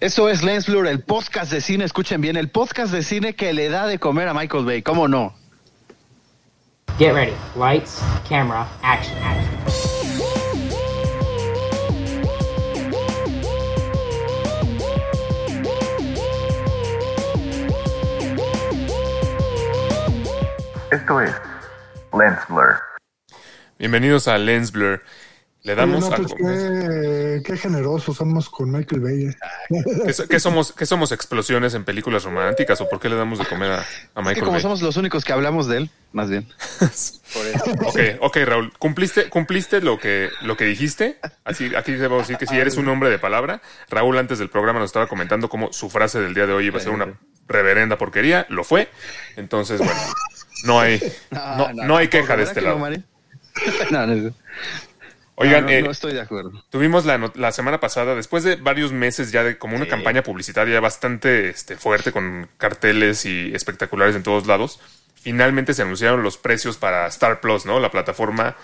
Eso es Lens Blur, el podcast de cine, escuchen bien, el podcast de cine que le da de comer a Michael Bay, ¿cómo no? Get ready. Lights, camera, action, action. Esto es Lens Blur. Bienvenidos a Lens Blur. Le damos no, a pues qué, qué generosos somos con Michael Bay. eh. ¿Qué, so- qué somos, ¿Qué somos explosiones en películas románticas o por qué le damos de comer a, a Es que Michael como Bay? somos los únicos que hablamos de él, más bien. Por eso. Ok, ok, Raúl, ¿cumpliste, cumpliste lo que, lo que dijiste? Así, aquí debo decir que si eres un hombre de palabra, Raúl antes del programa nos estaba comentando cómo su frase del día de hoy iba a ser una reverenda porquería, lo fue. Entonces, bueno, no hay, no, no hay queja de ¿Verdad este lado. No, no, Oigan, no, eh, no estoy de acuerdo. Tuvimos la, la semana pasada, después de varios meses ya de como una Sí. campaña publicitaria bastante este, fuerte con carteles y espectaculares en todos lados, finalmente se anunciaron los precios para Star Plus, ¿no? La plataforma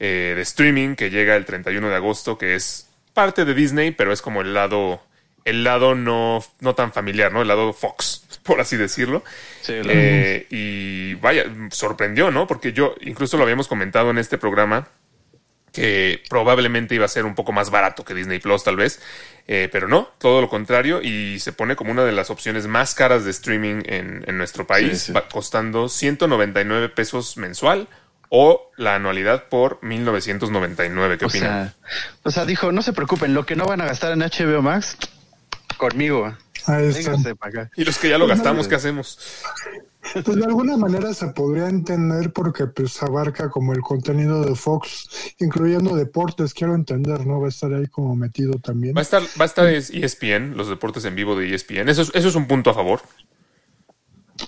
eh, de streaming que llega el 31 de agosto, que es parte de Disney, pero es como el lado, el lado no, no tan familiar, ¿no? El lado Fox, por así decirlo. Sí, Eh, y vaya, sorprendió, ¿no? Porque yo incluso lo habíamos comentado en este programa que probablemente iba a ser un poco más barato que Disney Plus tal vez, eh, pero no, todo lo contrario y se pone como una de las opciones más caras de streaming en, en nuestro país, Sí, sí. va costando 199 pesos mensual o la anualidad por 1999. ¿Qué o opinan? sea, o sea, dijo, no se preocupen, lo que no van a gastar en HBO Max, conmigo. Ahí está. Vénganse para acá. y los que ya lo gastamos, ¿qué hacemos? Pues de alguna manera se podría entender porque pues abarca como el contenido de Fox, incluyendo deportes, quiero entender, ¿no? Va a estar ahí como metido también. Va a estar, va a estar es ESPN, los deportes en vivo de E ESPN. Eso es, eso es un punto a favor.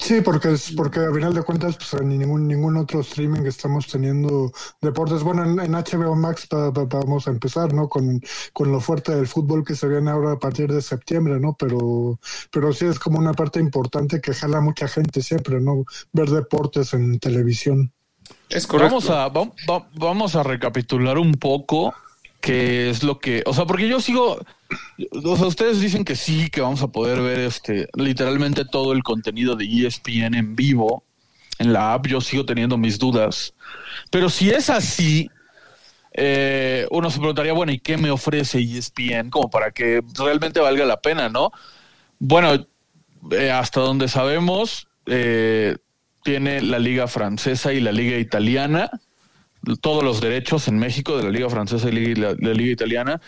Sí, porque es porque a final de cuentas pues en ningún ningún otro streaming estamos teniendo deportes. Bueno, en, en HBO Max va- va- vamos a empezar, ¿no? Con, con lo fuerte del fútbol que se viene ahora a partir de septiembre, ¿no? Pero pero sí es como una parte importante que jala mucha gente siempre, ¿no? Ver deportes en televisión. Es correcto. Vamos a, va- va- vamos a recapitular un poco qué es lo que, o sea, porque yo sigo, o sea, ustedes dicen que sí, que vamos a poder ver este, literalmente todo el contenido de ESPN en vivo en la app. Yo sigo teniendo mis dudas, pero si es así, eh, uno se preguntaría, bueno, ¿y qué me ofrece ESPN como para que realmente valga la pena, no? Bueno, eh, hasta donde sabemos, eh, tiene la liga francesa y la liga italiana, todos los derechos en México de la liga francesa y la, la liga italiana.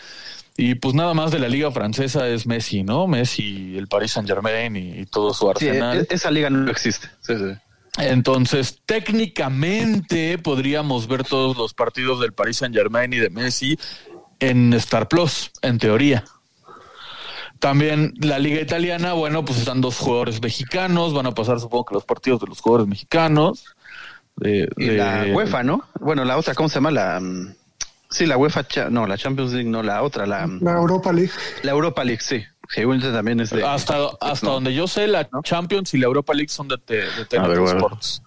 Y pues nada más de la liga francesa es Messi, ¿no? Messi, el Paris Saint Germain y, y todo su Sí, arsenal. e- esa liga no existe. Sí, sí. Entonces, técnicamente podríamos ver todos los partidos del Paris Saint Germain y de Messi en Star Plus, en teoría. También la liga italiana, bueno, pues están dos jugadores mexicanos, van a pasar supongo que los partidos de los jugadores mexicanos. De, Y de- la UEFA, ¿no? Bueno, la otra, ¿cómo se llama? La, mm, sí, la UEFA, no, la Champions League, no, la otra, la, mm, La Europa League. la Europa League, sí. Seguramente también es de... Hasta, hasta no. donde yo sé, la Champions y la Europa League son de, te- de TNT A ver, bueno. Sports.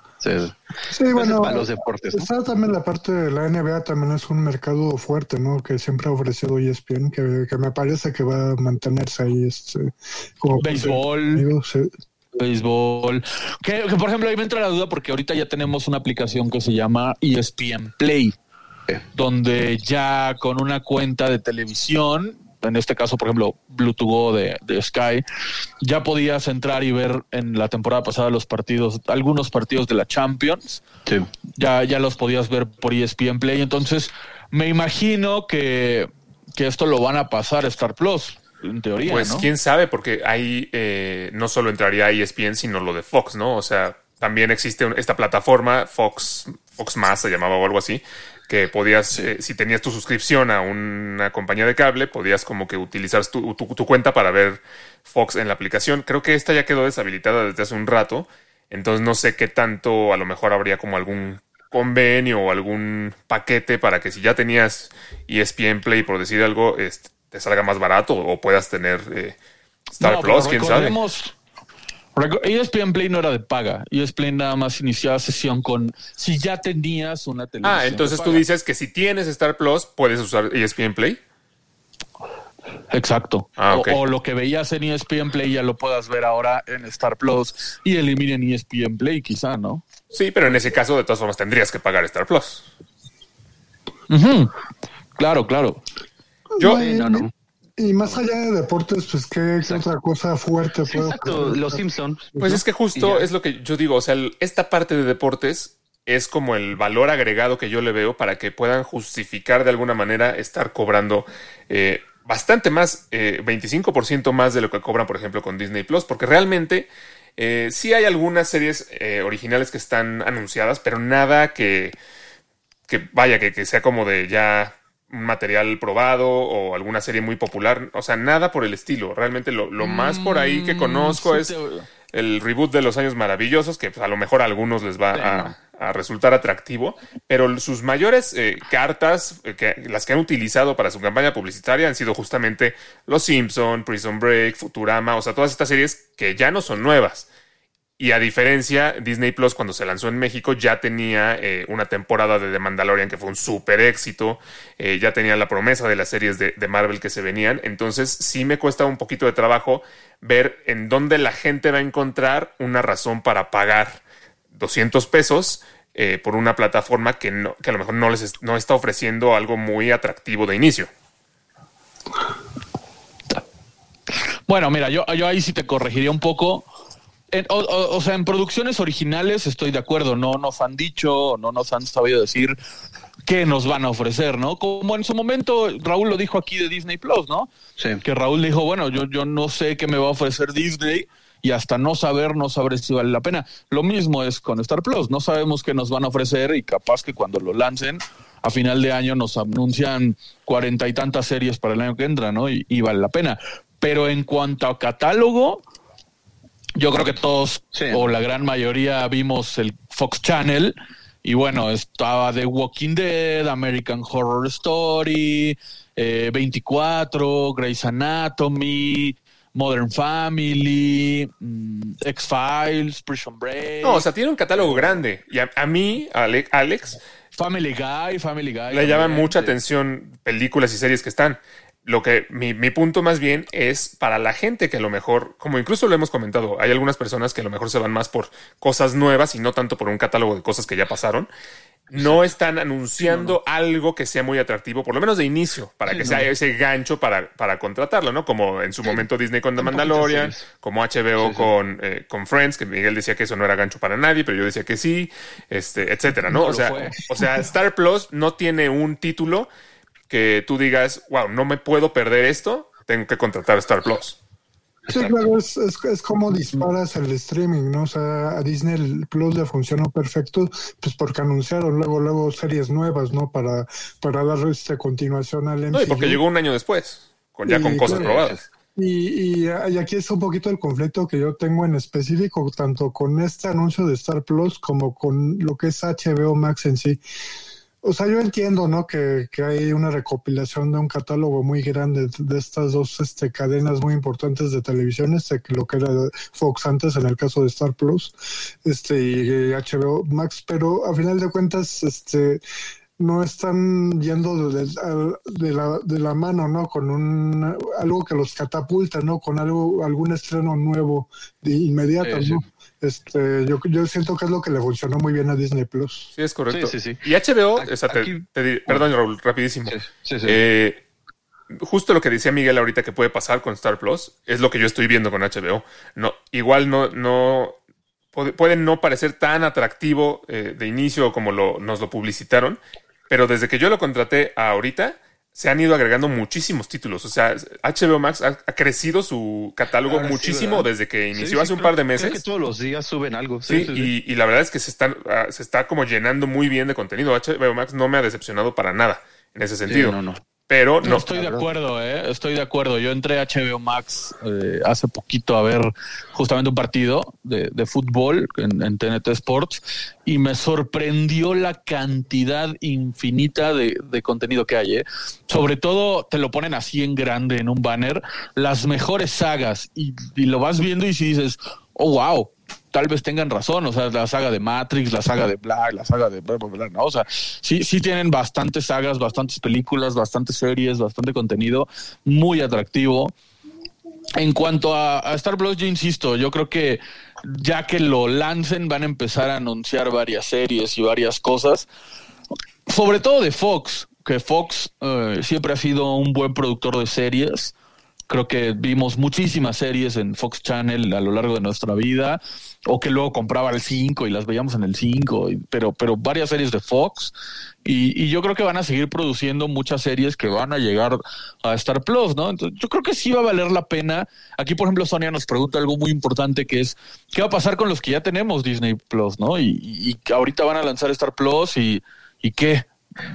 Sí, bueno, para los deportes, ¿no? está también la parte de la NBA, también es un mercado fuerte, ¿no? Que siempre ha ofrecido ESPN, que, que me parece que va a mantenerse ahí, este, como Béisbol. sí. Béisbol. Que, que, por ejemplo, ahí me entra la duda porque ahorita ya tenemos una aplicación que se llama ESPN Play, donde ya con una cuenta de televisión, en este caso, por ejemplo, Bluetooth de, de Sky, ya podías entrar y ver en la temporada pasada los partidos, algunos partidos de la Champions, Sí. ya, ya los podías ver por ESPN Play. Entonces, me imagino que, que esto lo van a pasar a Star Plus, en teoría, Pues ¿no? quién sabe, porque ahí eh, no solo entraría ESPN, sino lo de Fox, ¿no? O sea, también existe esta plataforma, Fox, Fox Más se llamaba o algo así, que podías, eh, si tenías tu suscripción a una compañía de cable, podías como que utilizar tu, tu- tu cuenta para ver Fox en la aplicación. Creo que esta ya quedó deshabilitada desde hace un rato, entonces no sé qué tanto, a lo mejor habría como algún convenio o algún paquete para que si ya tenías ESPN Play, por decir algo, este, te salga más barato o puedas tener eh, Star No, Plus, quién sabe. ESPN Play no era de paga. ESPN nada más iniciaba sesión con si ya tenías una televisión. Ah, entonces tú dices que si tienes Star Plus, puedes usar E ESPN Play. Exacto. Ah, O- lo que veías en E ESPN Play ya lo puedas ver ahora en Star Plus y eliminen E ESPN Play, quizá, ¿no? Sí, pero en ese caso, de todas formas, tendrías que pagar Star Plus. Claro, claro. Yo, y, no, no. y más allá de deportes, pues qué, qué otra cosa fuerte exacto, los Simpsons. Pues es que justo es lo que yo digo, o sea, el- esta parte de deportes es como el valor agregado que yo le veo para que puedan justificar de alguna manera estar cobrando eh, bastante más, eh, 25% más de lo que cobran, por ejemplo, con Disney Plus, porque realmente eh, sí hay algunas series eh, originales que están anunciadas, pero nada que, que vaya, que, que sea como de ya un material probado o alguna serie muy popular, o sea, nada por el estilo. Realmente lo, lo más por ahí que Mm, conozco sí es te- el reboot de los años maravillosos, que pues, a lo mejor a algunos les va a resultar atractivo, pero sus mayores eh, cartas, eh, que, las que han utilizado para su campaña publicitaria han sido justamente Los Simpson, Prison Break, Futurama, o sea, todas estas series que ya no son nuevas. Y a diferencia, Disney Plus cuando se lanzó en México ya tenía eh, una temporada de The Mandalorian que fue un súper éxito, eh, ya tenía la promesa de las series de, Marvel que se venían, entonces sí me cuesta un poquito de trabajo ver en dónde la gente va a encontrar una razón para pagar 200 pesos eh, por una plataforma que, no, que a lo mejor no les es- no está ofreciendo algo muy atractivo de inicio. Bueno, mira, yo, yo ahí sí te corregiría un poco. En- o, o- o sea, en producciones originales estoy de acuerdo, no nos han dicho, no nos han sabido decir qué nos van a ofrecer, ¿no? Como en su momento Raúl lo dijo aquí de Disney Plus, ¿no? Sí. Que Raúl dijo, bueno, yo, yo no sé qué me va a ofrecer Disney y hasta no saber, no sabré si vale la pena. Lo mismo es con Star Plus, no sabemos qué nos van a ofrecer y capaz que cuando lo lancen a final de año nos anuncian cuarenta y tantas series para el año que entra, ¿no? Y, y vale la pena. Pero en cuanto a catálogo, yo creo que todos Sí. o la gran mayoría vimos el Fox Channel y bueno, estaba The Walking Dead, American Horror Story, eh, 24, Grey's Anatomy, Modern Family, mm, X-Files, Prison Break, No, o sea, tiene un catálogo grande. Y a, a mí, Ale- Alex, Family Guy, Family Guy. le llaman mucha atención películas y series que están. Lo que mi, mi punto más bien es para la gente que a lo mejor, como incluso lo hemos comentado, hay algunas personas que a lo mejor se van más por cosas nuevas y no tanto por un catálogo de cosas que ya pasaron. No están anunciando algo que sea muy atractivo, por lo menos de inicio, para Sí, que no. sea ese gancho para, para contratarlo, ¿no? Como en su momento Disney con The Mandalorian, como HBO Sí, con, eh, con Friends, que Miguel decía que eso no era gancho para nadie, pero yo decía que sí, este, etcétera, ¿no? O sea, fue. o sea, Star Plus no tiene un título que tú digas, wow, no me puedo perder esto, tengo que contratar Star Plus. Sí, claro, es, es, es como disparas el streaming, ¿no? O sea, a Disney Plus le funcionó perfecto, pues porque anunciaron luego, luego series nuevas, ¿no? Para, para dar este continuación al MCU. No, y porque llegó un año después, con, ya con cosas claro. probadas. Y, y, y aquí es un poquito el conflicto que yo tengo en específico, tanto con este anuncio de Star Plus como con lo que es HBO Max en sí. O sea, yo entiendo, ¿no? Que, que hay una recopilación de un catálogo muy grande de estas dos este, cadenas muy importantes de televisión, este, lo que era Fox antes en el caso de Star Plus, este, y HBO Max, pero a final de cuentas, este, no están yendo de, de- de la, de la mano, ¿no? Con un algo que los catapulta, ¿no? Con algo, algún estreno nuevo de inmediato, Sí, sí. ¿no? Este, yo, yo siento que es lo que le funcionó muy bien a Disney Plus. Sí, es correcto. Sí, sí, sí. Y HBO, Aquí- o sea, te- aquí- te di- perdón, Raúl, rapidísimo. Sí, sí, sí. Eh, justo lo que decía Miguel ahorita que puede pasar con Star Plus es lo que yo estoy viendo con HBO. No, igual no, no puede, puede no parecer tan atractivo eh, de inicio como lo, nos lo publicitaron, pero desde que yo lo contraté a ahorita se han ido agregando muchísimos títulos. O sea, HBO Max ha, ha crecido su catálogo Ahora muchísimo desde que inició sí, hace un creo- par de creo meses. que todos los días suben algo. Sí. Y, y la verdad es que se, están, ah, se está como llenando muy bien de contenido. HBO Max no me ha decepcionado para nada en ese sentido. no, no. Pero No, estoy de acuerdo, ¿eh? estoy de acuerdo. Yo entré a HBO Max eh, hace poquito a ver justamente un partido de, de fútbol en, en TNT Sports y me sorprendió la cantidad infinita de, de contenido que hay. ¿eh? Sobre todo te lo ponen así en grande en un banner, las mejores sagas y, y lo vas viendo y si dices, oh, wow, tal vez tengan razón, o sea, la saga de Matrix, la saga de Black, la saga de bla, bla, bla. O sea, sí, sí tienen bastantes sagas, bastantes películas, bastantes series, bastante contenido, muy atractivo. En cuanto a, a Star Plus, yo insisto, yo creo que ya que lo lancen van a empezar a anunciar varias series y varias cosas, sobre todo de Fox, que Fox eh, siempre ha sido un buen productor de series. Creo que vimos muchísimas series en Fox Channel a lo largo de nuestra vida, o que luego compraba el 5 y las veíamos en el 5, pero, pero varias series de Fox. Y, y, yo creo que van a seguir produciendo muchas series que van a llegar a Star Plus, ¿no? Entonces, yo creo que sí va a valer la pena. Aquí, por ejemplo, Sonia nos pregunta algo muy importante que es, ¿qué va a pasar con los que ya tenemos Disney Plus, ¿no? Y, y, y ahorita van a lanzar Star Plus y, ¿y qué?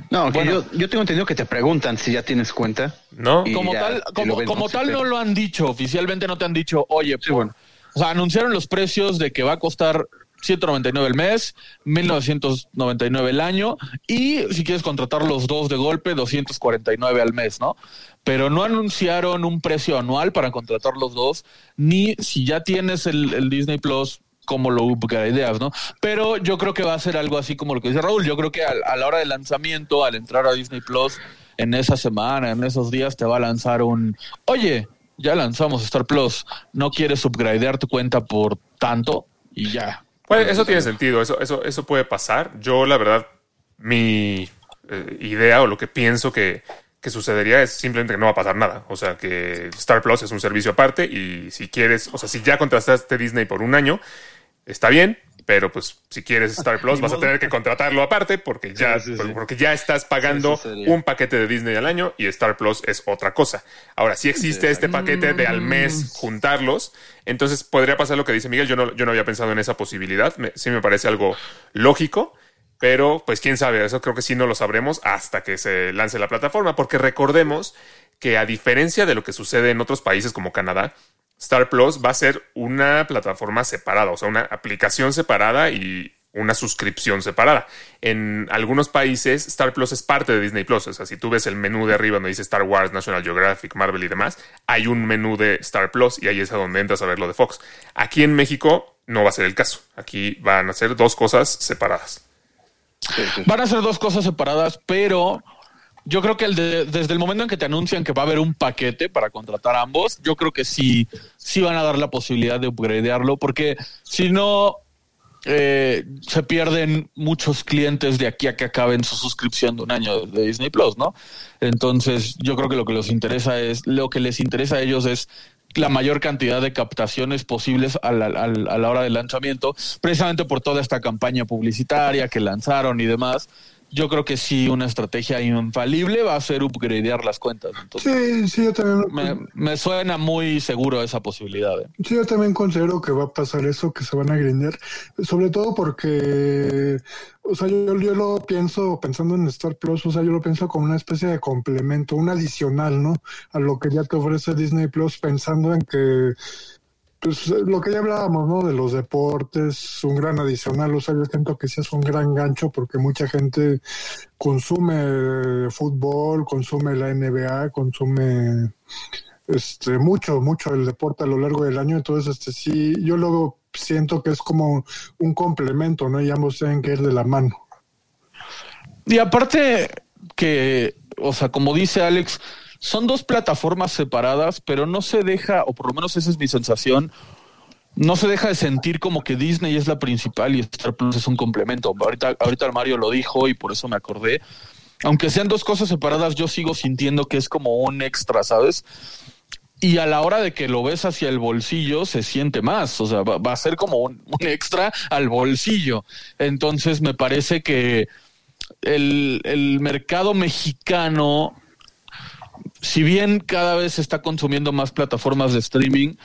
No, bueno, yo, yo, tengo entendido que te preguntan si ya tienes cuenta. No, como tal, como, como tal no lo han dicho, oficialmente no te han dicho, oye, sí, bueno. O sea, anunciaron los precios de que va a costar 199 el mes, 1999 el año y si quieres contratar los dos de golpe, 249 al mes, ¿no? Pero no anunciaron un precio anual para contratar los dos, ni si ya tienes el, Disney Plus, cómo lo upgradeas, ¿no? Pero yo creo que va a ser algo así como lo que dice Raúl. Yo creo que a, a, la hora del lanzamiento, al entrar a Disney Plus, en esa semana, en esos días, te va a lanzar un, oye, ya lanzamos Star Plus, ¿no quieres upgradear tu cuenta por tanto? Y ya. Pues eso tiene sentido, eso, eso, eso puede pasar. Yo, la verdad, mi eh, idea o lo que pienso que, que sucedería es simplemente que no va a pasar nada. O sea, que Star Plus es un servicio aparte y si quieres, o sea, si ya contrataste Disney por un año, está bien, pero pues si quieres Star Plus vas a tener que contratarlo aparte porque ya, sí, sí, sí. porque ya estás pagando un paquete de Disney al año y Star Plus es otra cosa. Ahora, si existe este paquete de al mes juntarlos, entonces podría pasar lo que dice Miguel. Yo no, yo no había pensado en esa posibilidad. Me, sí me parece algo lógico. Pero, pues quién sabe, eso creo que sí no lo sabremos hasta que se lance la plataforma, porque recordemos que a diferencia de lo que sucede en otros países como Canadá, Star Plus va a ser una plataforma separada, o sea, una aplicación separada y una suscripción separada. En algunos países, Star Plus es parte de Disney Plus. O sea, si tú ves el menú de arriba donde dice Star Wars, National Geographic, Marvel y demás, hay un menú de Star Plus y ahí es a donde entras a ver lo de Fox. Aquí en México no va a ser el caso. Aquí van a ser dos cosas separadas. Van a ser dos cosas separadas, pero yo creo que el de, desde el momento en que te anuncian que va a haber un paquete para contratar ambos, yo creo que sí, sí van a dar la posibilidad de upgradearlo, porque si no, eh, se pierden muchos clientes de aquí a que acaben su suscripción de un año de Disney Plus, ¿no? Entonces, yo creo que lo que les interesa es, lo que les interesa a ellos es la mayor cantidad de captaciones posibles a la, a la, hora del lanzamiento, precisamente por toda esta campaña publicitaria que lanzaron y demás. Yo creo que sí, una estrategia infalible va a ser upgradear las cuentas. Entonces, sí, sí, yo también. Me, me, suena muy seguro esa posibilidad. ¿eh? Sí, yo también considero que va a pasar eso, que se van a grindear. Sobre todo porque, o sea, yo, yo lo pienso, pensando en Star Plus, o sea, yo lo pienso como una especie de complemento, un adicional, ¿no? A lo que ya te ofrece Disney Plus, pensando en que pues lo que ya hablábamos, ¿no? De los deportes, un gran adicional, o sea, yo siento que sí es un gran gancho porque mucha gente consume fútbol, consume la NBA, consume este mucho, mucho el deporte a lo largo del año, entonces este sí, yo luego siento que es como un complemento, ¿no? Y ambos tienen que ir de la mano. Y aparte que, o sea, como dice Alex, son dos plataformas separadas, pero no se deja, o por lo menos esa es mi sensación, no se deja de sentir como que Disney es la principal y Star Plus es un complemento. Ahorita, ahorita Mario lo dijo y por eso me acordé. Aunque sean dos cosas separadas, yo sigo sintiendo que es como un extra, ¿sabes? Y a la hora de que lo ves hacia el bolsillo, se siente más. O sea, va, a ser como un, un, extra al bolsillo. Entonces, me parece que el, el mercado mexicano si bien cada vez se está consumiendo más plataformas de streaming,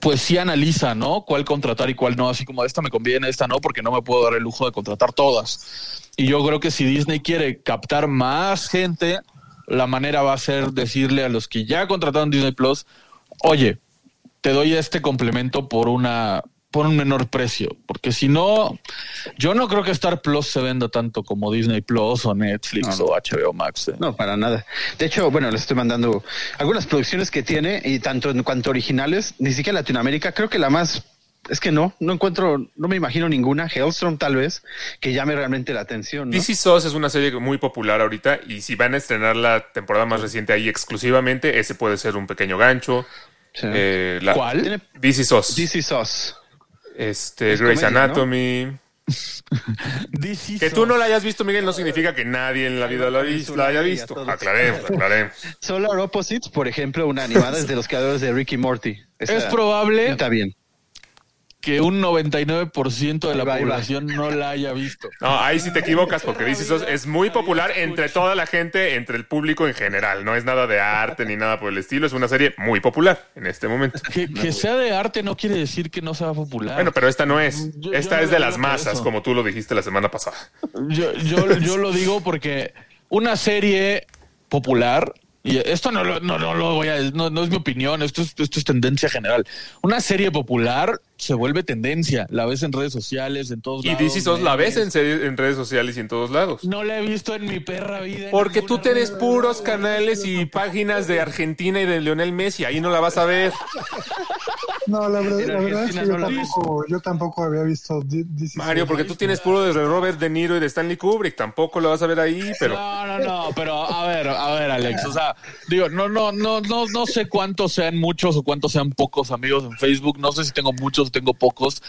pues sí analiza, ¿no? Cuál contratar y cuál no, así como esta me conviene, esta no, porque no me puedo dar el lujo de contratar todas. Y yo creo que si Disney quiere captar más gente, la manera va a ser decirle a los que ya contrataron Disney Plus, oye, te doy este complemento por una por un menor precio, porque si no, yo no creo que Star Plus se venda tanto como Disney Plus o Netflix no, no. o HBO Max. ¿eh? No, para nada. De hecho, bueno, les estoy mandando algunas producciones que tiene y tanto en cuanto originales, ni siquiera Latinoamérica, creo que la más es que no, no encuentro, no me imagino ninguna. Hellstrom tal vez que llame realmente la atención. ¿no? DC SOS es una serie muy popular ahorita y si van a estrenar la temporada más reciente ahí exclusivamente, ese puede ser un pequeño gancho. Sí. Eh, la- ¿Cuál? DC SOS. DC Sauce. Este, Es Grey's. Anatomy. Que tú no la hayas visto, Miguel, no significa que nadie en la vida la, ha visto- la haya visto. Aclaremos, aclaremos. Solar Opposites, por ejemplo, una animada es de los creadores de Ricky Morty. Esa Es probable Está bien. Que un 99% de la Ahí va, ahí va. población no la haya visto. No, ahí sí te equivocas porque SOS es muy popular entre toda la gente, entre el público en general. No es nada de arte ni nada por el estilo. Es una serie muy popular en este momento. Que, que sea de arte no quiere decir que no sea popular. Bueno, pero esta no es. Yo- Esta yo es de las masas, eso. como tú lo dijiste la semana pasada. Yo, yo, yo lo digo porque una serie popular, y esto no, lo- no, no lo voy a no, no es mi opinión, esto es, esto es tendencia general. Una serie popular se vuelve tendencia, la ves en redes sociales, en todos Y lados. DC SOS la ves en, en redes sociales y en todos lados. No la he visto en mi perra vida. Porque tú tienes puros canales y páginas de Argentina y de Lionel Messi. Ahí no la vas a ver. No, la verdad, la verdad es que yo no la tampoco, yo tampoco había visto DC. Mario, porque tú tienes puro de Robert De Niro y de Stanley Kubrick. Tampoco lo vas a ver ahí, pero. No, no, no, pero a ver, a ver, Alex, o sea, digo, no, no, no, no, no sé cuántos sean muchos o cuántos sean pocos amigos en Facebook, no sé si tengo muchos o tengo pocos,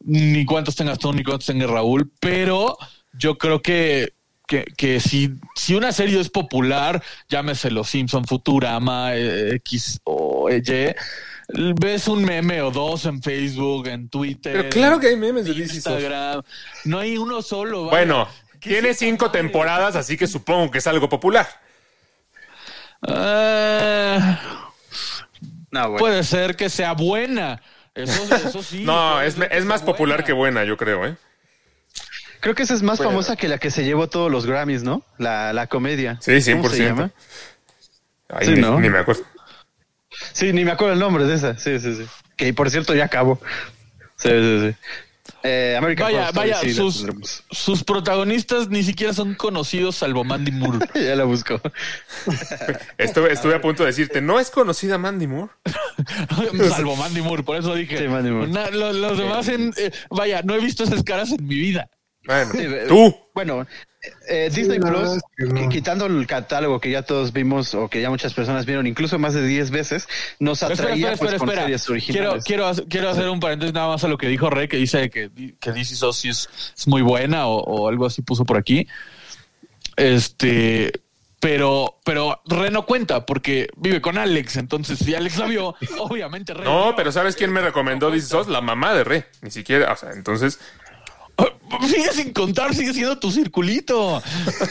ni cuántos tengas tú, ni cuántos tenga Raúl, pero yo creo que, que, que si, si una serie es popular, llámese Los Simpson, Futurama, eh, X o Y, ves un meme o dos en Facebook, en Twitter. Pero claro que hay memes de. Instagram, no hay uno solo. Bueno, ¿Qué tiene cinco temporadas, así que supongo que es algo popular. Ah, No, bueno. Puede ser que sea buena. Eso, eso sí. No, es, es más popular buena. que buena, yo creo, ¿eh? Creo que esa es más famosa que la que se llevó todos los Grammys, ¿no? La, la comedia. Sí, ¿Cómo se 100%. llama? Ahí Sí, ni, ¿no? ni me acuerdo. Sí, ni me acuerdo el nombre de esa. Sí, sí, sí. Que por cierto ya acabó. Sí, sí, sí. Eh, American Vaya, Horror Story, vaya, sí, sus, protagonistas ni siquiera son conocidos salvo Mandy Moore. ya la busco. Estuve, estuve a punto de decirte, ¿no es conocida Mandy Moore? salvo Mandy Moore, por eso dije. Sí, Mandy Moore. Na- lo- los, demás en. eh, vaya, no he visto esas caras en mi vida. Bueno, Sí, eh, tú. Bueno, eh, Disney la Plus, es que no. qui- quitando el catálogo que ya todos vimos o que ya muchas personas vieron, incluso más de 10 veces, nos atraía espera, espera, pues, con espera. series Quiero, originales. quiero, hacer- quiero hacer un paréntesis nada más a lo que dijo Rey, que dice que, que DC SOS sí es, es muy buena o, o algo así puso por aquí. Este, pero, pero Re no cuenta porque vive con Alex. Entonces, si Alex la vio, obviamente Re. No, vio. pero ¿sabes quién me recomendó DC SOS? La mamá de Re. Ni siquiera, o sea, entonces, Sigue sin contar, sigue siendo tu circulito.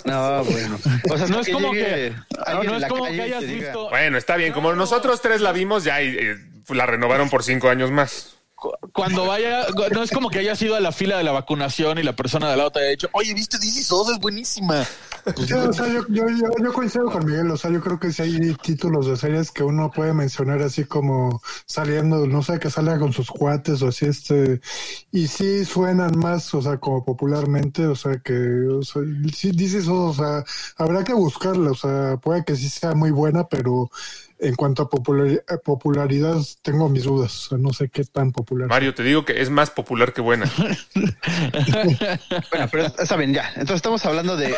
No, bueno. O sea, No es como que, no es la como que hayas diga, visto. bueno, está bien. Como nosotros tres la vimos ya y eh, la renovaron por cinco años más. cu- Cuando vaya, no es como que hayas ido a la fila de la vacunación y la persona de lado te haya dicho, oye, viste DC SOS, es buenísima. Pues, Sí, o sea, yo, yo, yo, yo coincido con Miguel, o sea, yo creo que si hay títulos de series que uno puede mencionar así como saliendo, no sé, que salga con sus cuates o así, este, y sí suenan más, o sea, como popularmente, o sea, que, o sea, sí dices, o sea, habrá que buscarla, o sea, puede que sí sea muy buena, pero en cuanto a a popularidad tengo mis dudas, o sea, no sé qué tan popular. Mario, te digo que es más popular que buena. Bueno, pero está bien, ya. Entonces estamos hablando de,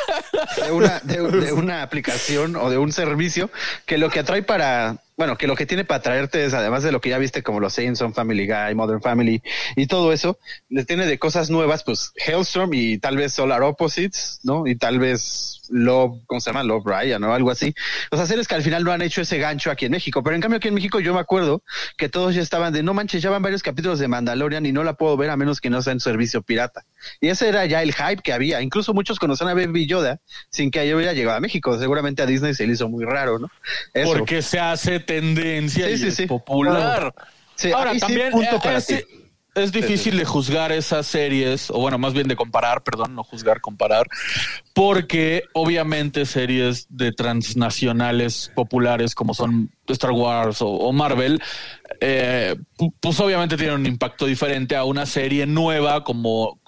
de una, de, de una aplicación o de un servicio que lo que atrae para, bueno, que lo que tiene para traerte es, además de lo que ya viste como los Simpson, Family Guy, Modern Family y todo eso, le tiene de cosas nuevas, pues Hellstrom y tal vez Solar Opposites, ¿no? Y tal vez Love, ¿cómo se llama? Love Ryan o algo así. O sea, series que al final no han hecho ese gancho aquí en México, pero en cambio aquí en México yo me acuerdo que todos ya estaban de, no manches, ya van varios capítulos de Mandalorian y no la puedo ver a menos que no sea en servicio pirata. Y ese era ya el hype que había. Incluso muchos conocían a Baby Yoda sin que hubiera llegado a México. Seguramente a Disney se le hizo muy raro, ¿no? Eso. Porque se hace tendencia Sí, y sí, es sí. popular. Ahora, también punto eh, para ti. Es difícil de juzgar esas series, o bueno, más bien de comparar, perdón, no juzgar, comparar, porque obviamente series de transnacionales populares como son Star Wars o, Marvel, eh, pu- pues obviamente tienen un impacto diferente a una serie nueva como,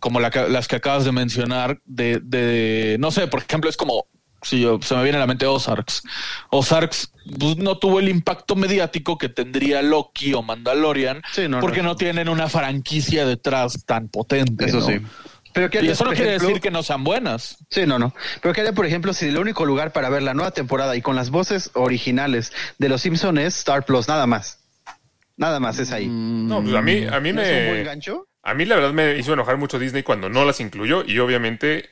como las que acabas de mencionar, de, de, no sé, por ejemplo, es como Sí, yo- se me viene a la mente Ozarks. Ozarks pues, no tuvo el impacto mediático que tendría Loki o Mandalorian Sí, no, porque no. no. tienen una franquicia detrás tan potente. Eso ¿no? sí. Pero ¿qué Y harías, eso no quiere ejemplo? decir que no sean buenas. Sí, no, no. Pero ¿qué haría, por ejemplo, si el único lugar para ver la nueva temporada y con las voces originales de Los Simpsons es Star Plus, nada más? Nada más es ahí. No, pues a mí, a mí ¿No es un buen me. gancho? A mí la verdad me hizo enojar mucho Disney cuando no las incluyó y obviamente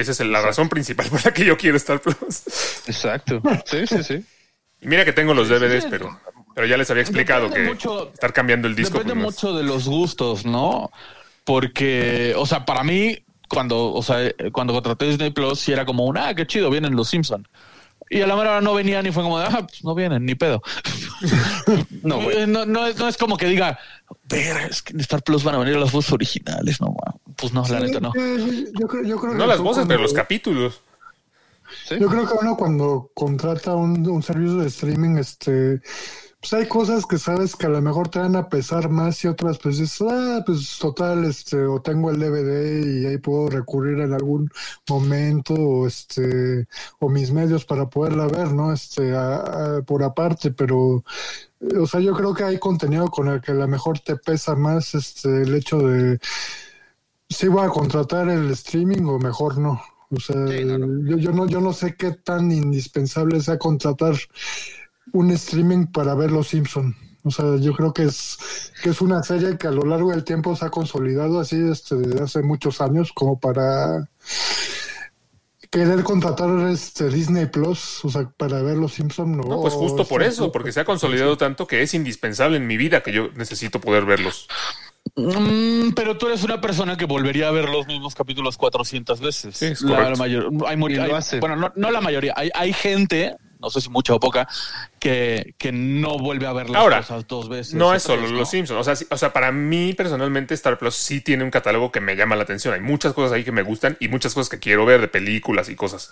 esa es la razón principal por la que yo quiero Star Plus. Exacto. Sí, sí, sí. Y mira que tengo los DVDs, pero, pero ya les había explicado Depende que mucho- estar cambiando el disco. Depende pues, mucho de los gustos, ¿no? Porque, o sea, para mí, cuando, o sea, cuando contraté Disney Plus, sí era como un, ah, qué chido, vienen los Simpson. Y a la mera hora no venían y fue como, de, ah, pues no vienen, ni pedo. No, no, no, es, no es como que diga, ver, es que en Star Plus van a venir las voces originales, no, pues no, la neta no. Yo creo, yo creo No que las voces, cuando- pero los capítulos. Sí. Yo creo que uno cuando contrata un, un servicio de streaming, este, pues hay cosas que sabes que a lo mejor te van a pesar más y otras pues dices, ah, pues total, este, o tengo el DVD y ahí puedo recurrir en algún momento o este, o mis medios para poderla ver, ¿no? Este, a- a- por aparte, pero, o sea, yo creo que hay contenido con el que a lo mejor te pesa más, este, el hecho de si voy a contratar el streaming o mejor no. O sea, Sí, no, no. Yo, yo no, yo no sé qué tan indispensable sea contratar un streaming para ver Los Simpson. O sea, yo creo que es que es una serie que a lo largo del tiempo se ha consolidado así este, desde hace muchos años como para querer contratar este Disney Plus, o sea, para ver Los Simpson. No, pues justo por eso, porque se ha consolidado tanto que es indispensable en mi vida que yo necesito poder verlos. Mm, pero tú eres una persona que volvería a ver los mismos capítulos 400 veces. Sí, es la, correcto. mayor- hay hay- bueno, no, no la mayoría. Hay, hay gente, no sé si mucha o poca, que, que no vuelve a ver las Ahora, cosas dos veces. No es solo. Los Simpsons. O sea, sí- o sea, para mí personalmente Star Plus sí tiene un catálogo que me llama la atención. Hay muchas cosas ahí que me gustan y muchas cosas que quiero ver de películas y cosas.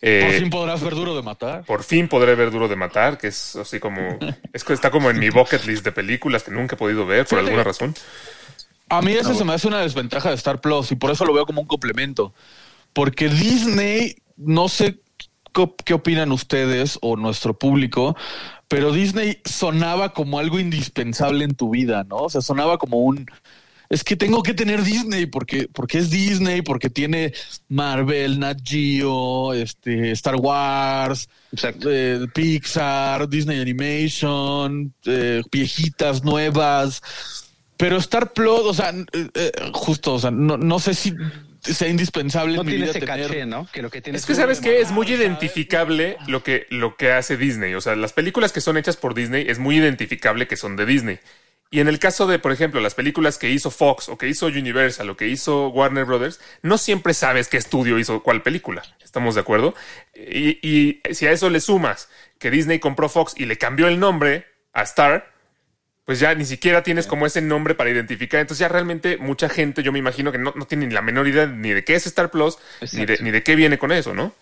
Eh, Por fin podrás ver duro de matar. por fin podré ver Duro de Matar, que es así como... es que está como en mi bucket list de películas que nunca he podido ver por alguna razón. A mí eso se me hace una desventaja de Star Plus y por eso lo veo como un complemento. Porque Disney, no sé qué, opinan ustedes o nuestro público, pero Disney sonaba como algo indispensable en tu vida, ¿no? O sea, sonaba como un... Es que tengo que tener Disney porque, porque es Disney, porque tiene Marvel, Nat Geo, este, Star Wars, eh, Pixar, Disney Animation, eh, viejitas, nuevas. Pero Star Plus, o sea, eh, justo, o sea, no, no sé si sea indispensable No en mi tiene vida ese tener. caché, ¿no? Que lo que tiene Es que sabes que es muy identificable lo que, lo que hace Disney. O sea, las películas que son hechas por Disney es muy identificable que son de Disney. Y en el caso de, por ejemplo, las películas que hizo Fox o que hizo Universal o que hizo Warner Brothers, no siempre sabes qué estudio hizo cuál película. ¿Estamos de acuerdo? Y, y si a eso le sumas que Disney compró Fox y le cambió el nombre a Star, pues ya ni siquiera tienes como ese nombre para identificar. Entonces ya realmente mucha gente, yo me imagino que no, no tiene ni la menor idea ni de qué es Star Plus, ni de, ni de qué viene con eso, ¿no?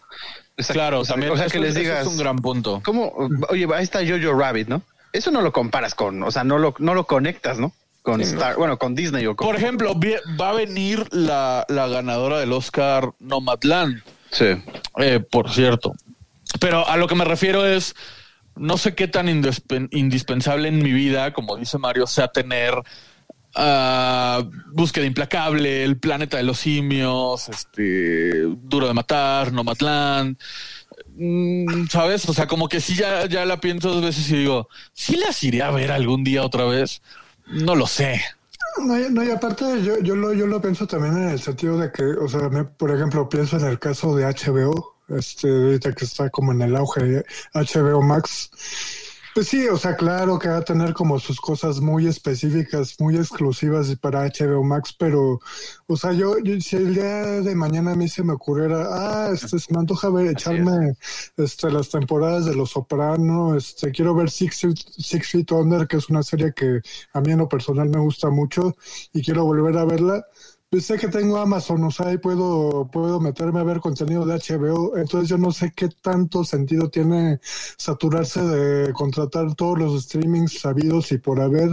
Exacto. Claro, O sea, también O sea, que les eso digas... es un gran punto. ¿Cómo? Oye, ahí está Jojo Rabbit, ¿no? Eso no lo comparas con... O sea, no lo, no lo conectas, ¿no? Con Star... Bueno, con Disney o con... Por ejemplo, va a venir la, la ganadora del Oscar Nomadland, Sí. eh, por cierto. Pero a lo que me refiero es, no sé qué tan indispen- indispensable en mi vida, como dice Mario, sea tener ah, Búsqueda Implacable, El Planeta de los Simios, este, Duro de Matar, Nomadland. Mm, ¿Sabes? O sea, como que sí ya, ya la pienso dos veces y digo, ¿sí las iré a ver algún día otra vez? No lo sé. No, no, y aparte yo, yo, lo, yo lo pienso también en el sentido de que, o sea, me- por ejemplo, pienso en el caso de HBO, este, ahorita que está como en el auge de HBO Max. Pues sí, o sea, claro que va a tener como sus cosas muy específicas, muy exclusivas para HBO Max, pero, o sea, yo, yo- si el día de mañana a mí se me ocurriera, ah, este, se me antoja ver, echarme este, las temporadas de Los Soprano, este, quiero ver Six, Six Feet Under, que es una serie que a mí en lo personal me gusta mucho y quiero volver a verla. Pues sé que tengo Amazon, o sea, ahí puedo, puedo meterme a ver contenido de HBO, entonces yo no sé qué tanto sentido tiene saturarse de contratar todos los streamings sabidos y por haber.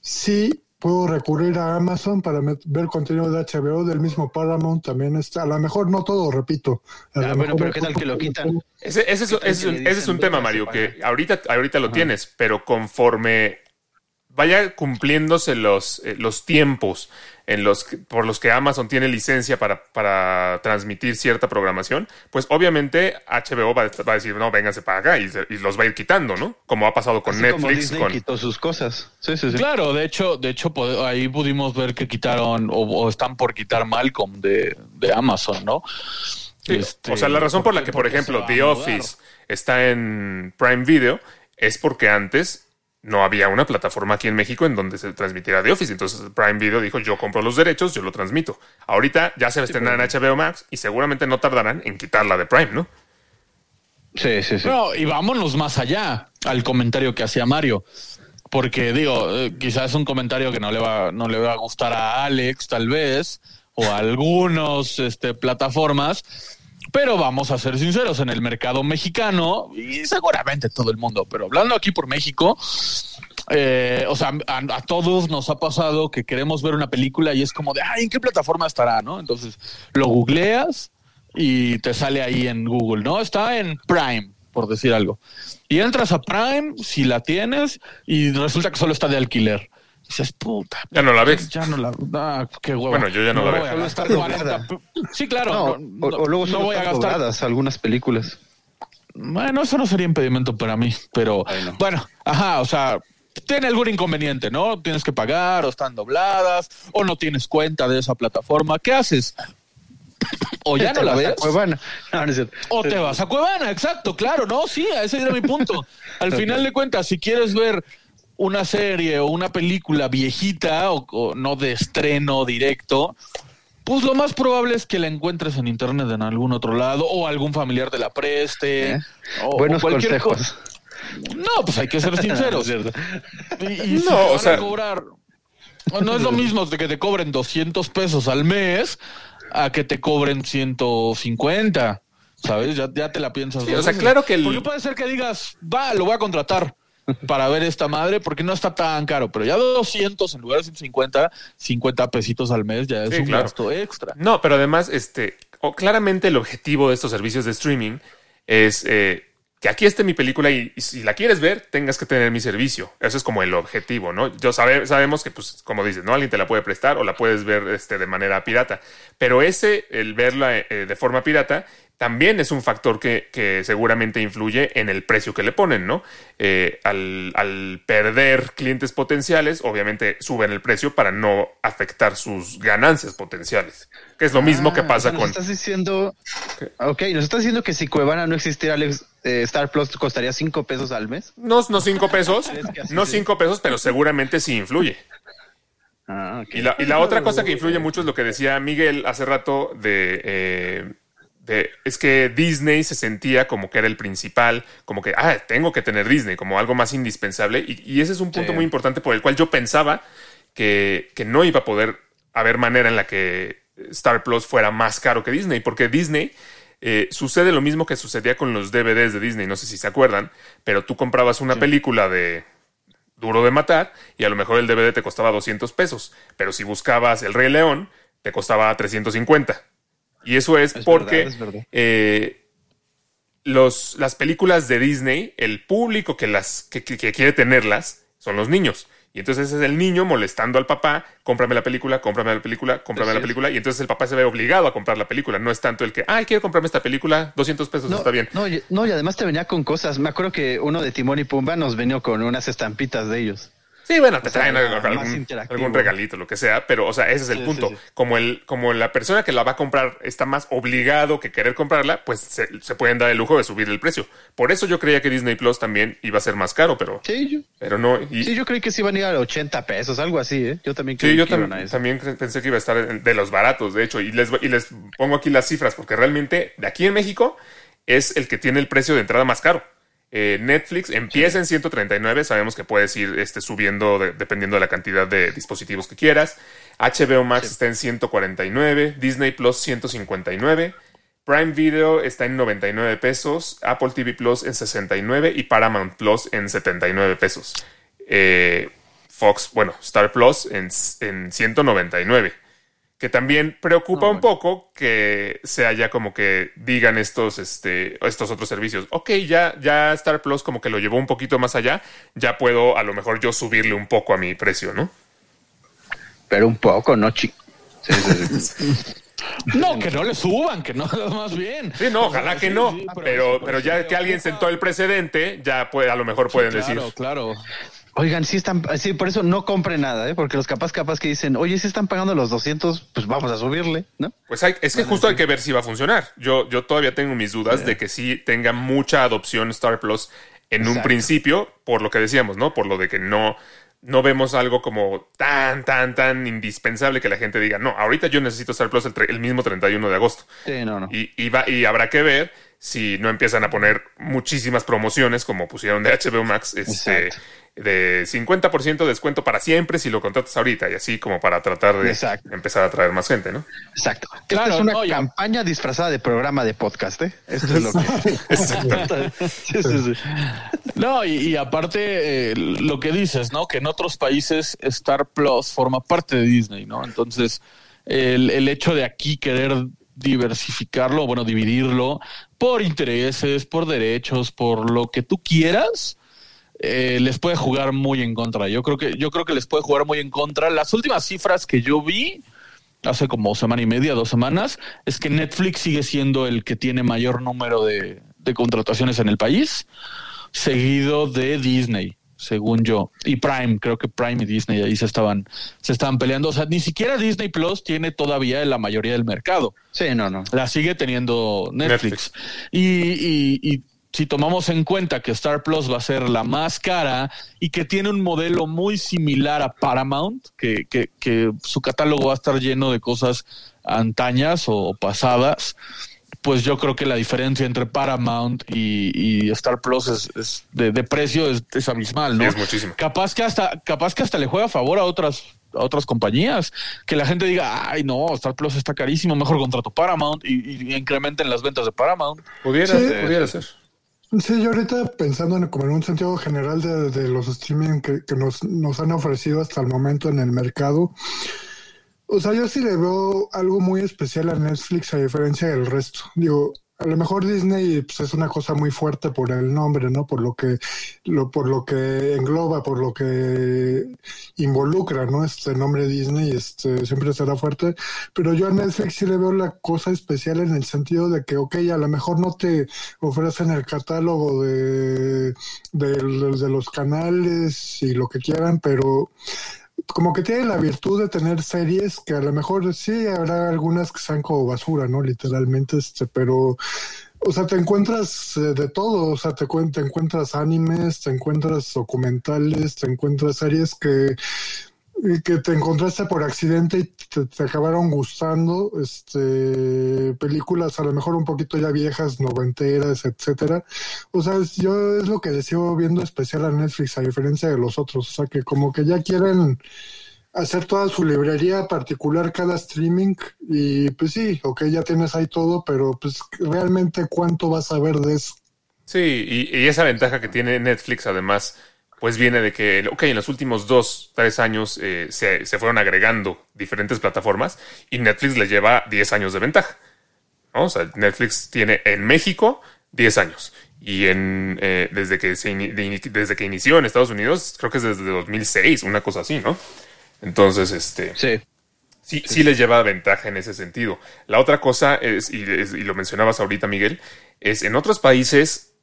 Sí, puedo recurrir a Amazon para ver contenido de HBO del mismo Paramount también está. A lo mejor no todo, repito. A Ah, lo bueno, mejor pero ¿qué tal que lo quitan? Ese, ese es, ¿Qué tal ese es que un, ese es un tema, "Venga, Mario, que paga"? ahorita, ahorita lo tienes, pero conforme vaya cumpliéndose los, eh, los tiempos en los que- por los que Amazon tiene licencia para, para transmitir cierta programación, pues obviamente HBO va, a- va a decir, no, vénganse para acá y, se- y los va a ir quitando, ¿no? Como ha pasado con Así Netflix, con... quitó sus cosas. Sí, sí, sí. Claro, de hecho, de hecho, ahí pudimos ver que quitaron o, o están por quitar Malcolm de, de Amazon, ¿no? Sí, Este, o sea, la razón por la que, por ejemplo, The. Office está en Prime Video es porque antes no había una plataforma aquí en México en donde se transmitiera The Office. Entonces Prime Video dijo, yo compro los derechos, yo lo transmito. Ahorita ya se va a estrenar en HBO Max y seguramente no tardarán en quitarla de Prime, ¿no? Sí, sí, sí. No, y vámonos más allá al comentario que hacía Mario. Porque digo, eh, quizás es un comentario que no le va, no le va a gustar a Alex, tal vez, o a algunos este, plataformas. Pero vamos a ser sinceros, en el mercado mexicano, y seguramente todo el mundo, pero hablando aquí por México, eh, o sea, a, a todos nos ha pasado que queremos ver una película y es como de, ay, ¿en qué plataforma estará? ¿No? Entonces lo googleas y te sale ahí en Google, ¿no? Está en Prime, por decir algo. Y entras a Prime, si la tienes, y resulta que solo está de alquiler. Dices, puta. Ya no la ves. Ya no la. Ah, qué huevo. Bueno, yo ya no la veo. voy a Solo gastar está 40 doblada. pe- Sí, claro. No, no, o, o luego no solo voy a están gastar. algunas películas. Bueno, eso no sería impedimento para mí, pero Bueno. bueno, ajá, o sea, tiene algún inconveniente, ¿no? Tienes que pagar o están dobladas o no tienes cuenta de esa plataforma. ¿Qué haces? O ya no la ves. Cuevana. No, no es cierto. O te vas a Cuevana, exacto, claro, no, sí, ese era mi punto. Al final de cuentas, si quieres ver una serie o una película viejita o, o no de estreno directo, pues lo más probable es que la encuentres en internet en algún otro lado o algún familiar te la preste. ¿Eh? o- Buenos o cualquier consejos. co- No, pues hay que ser sinceros. Y, si No, te o van sea- a cobrar, no es lo mismo de que te cobren 200 pesos al mes a que te cobren 150. ¿Sabes? Ya, ya te la piensas. Sí, o sea, claro que el- Porque puede ser que digas, va, lo voy a contratar para ver esta madre porque no está tan caro, pero ya 200 en lugar de 150, 50 pesitos al mes ya es Sí, un claro. gasto extra. No, pero además, este, o- claramente el objetivo de estos servicios de streaming es eh, que aquí esté mi película y, y si la quieres ver, tengas que tener mi servicio. Eso es como el objetivo, ¿no? Yo sabe- sabemos que, pues, como dices, ¿no? Alguien te la puede prestar o la puedes ver este, de manera pirata. Pero ese, el verla eh, de forma pirata, también es un factor que, que seguramente influye en el precio que le ponen, ¿no? Eh, al, al perder clientes potenciales, obviamente suben el precio para no afectar sus ganancias potenciales. Que es lo mismo que Ah, pasa o sea, nos con... estás diciendo. Ok, nos estás diciendo que si Cuevana no existiera, Alex, eh, Star Plus costaría cinco pesos al mes. No, no cinco pesos, ¿Crees que así no sí? cinco pesos, pero seguramente sí influye. Ah. Y la, y la otra cosa que influye mucho es lo que decía Miguel hace rato de, eh, de- es que Disney se sentía como que era el principal, como que, ah, tengo que tener Disney, como algo más indispensable. Y, y ese es un punto Sí. muy importante por el cual yo pensaba que, que no iba a poder haber manera en la que Star Plus fuera más caro que Disney, porque Disney eh, sucede lo mismo que sucedía con los DVDs de Disney, no sé si se acuerdan, pero tú comprabas una película de duro de matar y a lo mejor el DVD te costaba 200 pesos, pero si buscabas El Rey León te costaba 350. Y eso es, Es porque verdad, es verdad. eh, los, las películas de Disney, el público que, las, que, que- que quiere tenerlas son los niños. Y entonces es el niño molestando al papá, cómprame la película, cómprame la película, cómprame Así la es. película. Y entonces el papá se ve obligado a comprar la película. No es tanto el que, ay, quiero comprarme esta película, 200 pesos, No, está bien. No, y- no, y además te venía con cosas. Me acuerdo que uno de Timón y Pumba nos venía con unas estampitas de ellos. Sí, bueno, te O traen algún, regalito, lo que sea, pero, o sea, ese es el Sí, punto. sí, sí. Como el, como la persona que la va a comprar está más obligado que querer comprarla, pues se, se pueden dar el lujo de subir el precio. Por eso yo creía que Disney Plus también iba a ser más caro, pero, Sí, yo, pero no. Y, sí, yo creí que sí iban a ir a 80 pesos, algo así, ¿eh? Yo también Sí, creí yo que iban tam- a eso. también pensé que iba a estar de los baratos, de hecho, y les, y les pongo aquí las cifras, porque realmente de aquí en México es el que tiene el precio de entrada más caro. Eh, Netflix empieza en 139, sabemos que puedes ir este, subiendo de- dependiendo de la cantidad de dispositivos que quieras. HBO Max está en 149, Disney Plus 159, Prime Video está en 99 pesos, Apple TV Plus en 69 y Paramount Plus en 79 pesos. Eh, Fox, bueno, Star Plus en, en 199. Que también preocupa un poco que sea ya como que digan estos, este, estos otros servicios. Ok, ya, ya Star Plus como que lo llevó un poquito más allá. Ya puedo a lo mejor yo subirle un poco a mi precio, ¿no? Pero un poco, ¿no, chico? Sí, sí, sí. No, que no le suban, que no, más bien. Sí, no, ojalá que Sí, no. sí, pero, pero ya sí, que alguien sentó el precedente, ya puede, a lo mejor pueden Claro, decir. claro. Oigan, sí están, sí, por eso no compre nada, ¿eh? Porque los capaz, capaz que dicen, oye, si están pagando los 200, pues vamos a subirle, ¿no? Pues hay- es que justo hay que ver si va a funcionar. Yo, yo todavía tengo mis dudas de que sí tenga mucha adopción Star Plus en un principio, por lo que decíamos, ¿no? Por lo de que no, no vemos algo como tan, tan, tan indispensable que la gente diga, no, ahorita yo necesito Star Plus el, el mismo 31 de agosto. Sí, no, no. Y, y, va- y habrá que ver si no empiezan a poner muchísimas promociones como pusieron de HBO Max, este, Exacto. De 50% de descuento para siempre si lo contratas ahorita y así como para tratar de Exacto. empezar a traer más gente, ¿no? Exacto. Claro, Esta es una no, campaña disfrazada de programa de podcast, ¿eh? Esto es lo que. sí, sí, sí. No, y, y aparte, eh, lo que dices, ¿no? Que en otros países Star Plus forma parte de Disney, ¿no? Entonces, el, el hecho de aquí querer diversificarlo, bueno, dividirlo por intereses, por derechos, por lo que tú quieras, eh, les puede jugar muy en contra. Yo creo que, yo creo que les puede jugar muy en contra. Las últimas cifras que yo vi hace como semana y media, dos semanas, es que Netflix sigue siendo el que tiene mayor número de, de contrataciones en el país, seguido de Disney, según yo. Y Prime, creo que Prime y Disney ahí se estaban, se estaban peleando. O sea, ni siquiera Disney Plus tiene todavía la mayoría del mercado Sí, no, no. la sigue teniendo Netflix. Netflix. Y, y- y si tomamos en cuenta que Star Plus va a ser la más cara y que tiene un modelo muy similar a Paramount, que, que- que su catálogo va a estar lleno de cosas antañas o pasadas, pues yo creo que la diferencia entre Paramount y, y Star Plus es, es de, de precio es, es abismal, ¿no? Es muchísimo. Capaz que hasta, capaz que hasta le juega a favor a otras, a otras compañías. Que la gente diga, ay no, Star Plus está carísimo, mejor contrato Paramount y, y incrementen las ventas de Paramount. Pudiera, Sí. pudiera ser. Sí, yo ahorita pensando en como en un sentido general de, de los streaming que, que nos, nos han ofrecido hasta el momento en el mercado, o sea, yo sí le veo algo muy especial a Netflix a diferencia del resto. Digo, a lo mejor Disney pues, es una cosa muy fuerte por el nombre, ¿no? Por lo que, lo, por lo que engloba, por lo que involucra, ¿no? Este nombre Disney, este siempre será fuerte. Pero yo a Netflix sí le veo la cosa especial en el sentido de que, ok, a lo mejor no te ofrecen el catálogo de, de, de los canales y lo que quieran, pero como que tiene la virtud de tener series que a lo mejor sí habrá algunas que sean como basura, ¿no? Literalmente, este, pero, o sea, te encuentras eh, de todo, o sea, te, te encuentras animes, te encuentras documentales, te encuentras series que, que te encontraste por accidente y te, acabaron gustando, este, películas a lo mejor un poquito ya viejas, noventeras, etcétera. O sea, yo es lo que le sigo viendo especial a Netflix, a diferencia de los otros. O sea, que como que ya quieren hacer toda su librería particular cada streaming y pues sí, ok, ya tienes ahí todo, pero pues realmente cuánto vas a ver de eso. Sí, y esa ventaja que tiene Netflix, además, pues viene de que, ok, en los últimos dos, tres años eh, se, se fueron agregando diferentes plataformas y Netflix le lleva 10 años de ventaja. ¿no? O sea, Netflix tiene en México 10 años y en eh, desde, que se desde que inició en Estados Unidos, creo que es desde 2006, una cosa así, ¿no? Entonces, este Sí. sí, sí les lleva ventaja en ese sentido. La otra cosa es, y, es- y lo mencionabas ahorita, Miguel, es en otros países,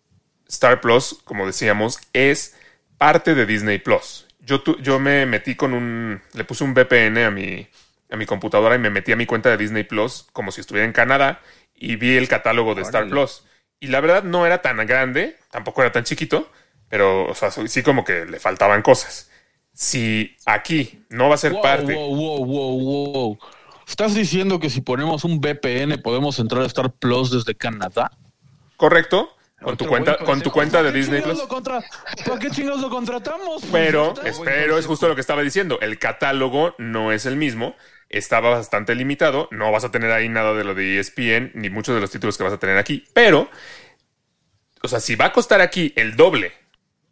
Star Plus, como decíamos, es parte de Disney Plus. Yo, tu- yo me metí con un, le puse un VPN a mi, a mi computadora y me metí a mi cuenta de Disney Plus como si estuviera en Canadá y vi el catálogo de Star. Plus. Y la verdad no era tan grande, tampoco era tan chiquito, pero o sea, sí como que le faltaban cosas. Si aquí no va a ser Wow, parte... wow, wow, wow, wow. ¿Estás diciendo que si ponemos un VPN podemos entrar a Star Plus desde Canadá? Correcto. Con tu cuenta, con tu cuenta de ¿Para qué Disney Plus. contra- ¿Para qué chingados lo contratamos? Pero, está es, justo lo que estaba diciendo. El catálogo no es el mismo. Estaba bastante limitado. No vas a tener ahí nada de lo de ESPN, ni muchos de los títulos que vas a tener aquí. Pero, o sea, si va a costar aquí el doble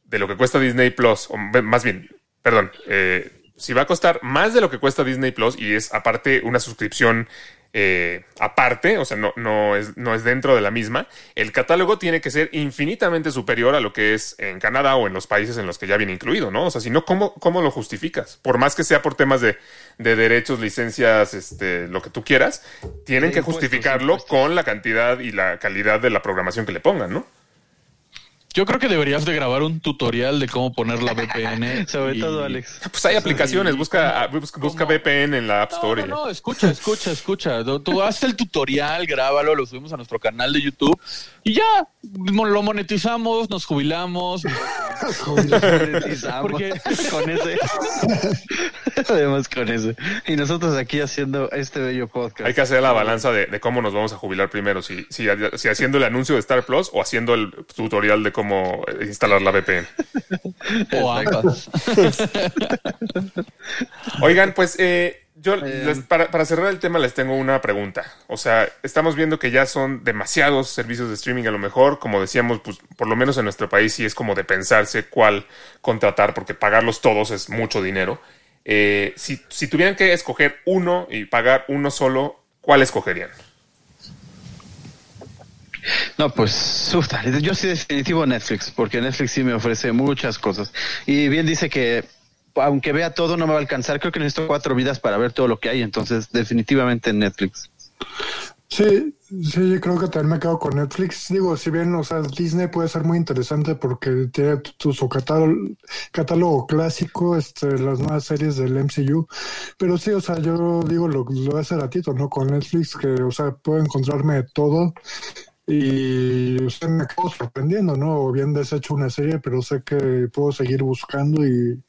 de lo que cuesta Disney Plus, o más bien, perdón, eh, si va a costar más de lo que cuesta Disney Plus y es aparte una suscripción eh, aparte, o sea, no, no, es, no es dentro de la misma, el catálogo tiene que ser infinitamente superior a lo que es en Canadá o en los países en los que ya viene incluido, ¿no? O sea, si no, ¿cómo, cómo lo justificas? Por más que sea por temas de, de derechos, licencias, este, lo que tú quieras, tienen que impuestos, justificarlo impuestos. con la cantidad y la calidad de la programación que le pongan, ¿no? Yo creo que deberías de grabar un tutorial de cómo poner la VPN. Sobre y- todo, Alex. Pues hay aplicaciones, busca, busca, busca? VPN en la App Store. no, no, escucha, escucha, escucha. Tú, haz el tutorial, grábalo, lo subimos a nuestro canal de YouTube y ya lo monetizamos, nos jubilamos. Monetizamos Porque- con ese. Además con ese. Y nosotros aquí haciendo este bello podcast. Hay que hacer la balanza de, de cómo nos vamos a jubilar primero, si, si, si haciendo el anuncio de Star Plus o haciendo el tutorial de cómo eh, instalar la VPN. O ambas. Oigan, pues eh, yo les- para, para cerrar el tema les tengo una pregunta. O sea, estamos viendo que ya son demasiados servicios de streaming a lo mejor, como decíamos, pues por lo menos en nuestro país sí es como de pensarse cuál contratar, porque pagarlos todos es mucho dinero. Eh, si, si tuvieran que escoger uno y pagar uno solo, ¿cuál escogerían? No, pues, uf, yo sí definitivo Netflix, porque Netflix sí me ofrece muchas cosas. Y bien dice que aunque vea todo no me va a alcanzar, creo que necesito cuatro vidas para ver todo lo que hay, entonces definitivamente Netflix. Sí, sí, yo creo que también me quedo con Netflix. Digo, si bien, o sea, Disney puede ser muy interesante porque tiene tu, su catálogo, catálogo clásico, este, las nuevas series del MCU. Pero sí, o sea, yo digo lo, lo hace ratito, ¿no? Con Netflix, que, o sea, puedo encontrarme todo. Y usted me acabo sorprendiendo, ¿no? O bien deshecho una serie, pero sé que puedo seguir buscando y,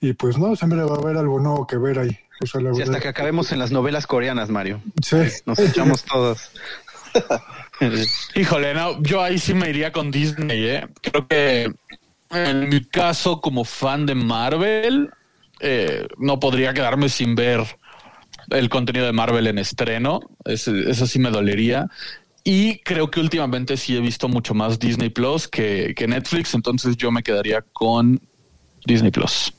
y pues no, siempre va a haber algo nuevo que ver ahí. O sea, la Sí, hasta que acabemos en las novelas coreanas, Mario. Sí. Nos echamos todas. Híjole, no, yo ahí sí me iría con Disney, ¿eh? Creo que en mi caso, como fan de Marvel, eh, no podría quedarme sin ver el contenido de Marvel en estreno. Ese- eso sí me dolería. Y creo que últimamente sí he visto mucho más Disney Plus que, que Netflix, entonces yo me quedaría con Disney Plus.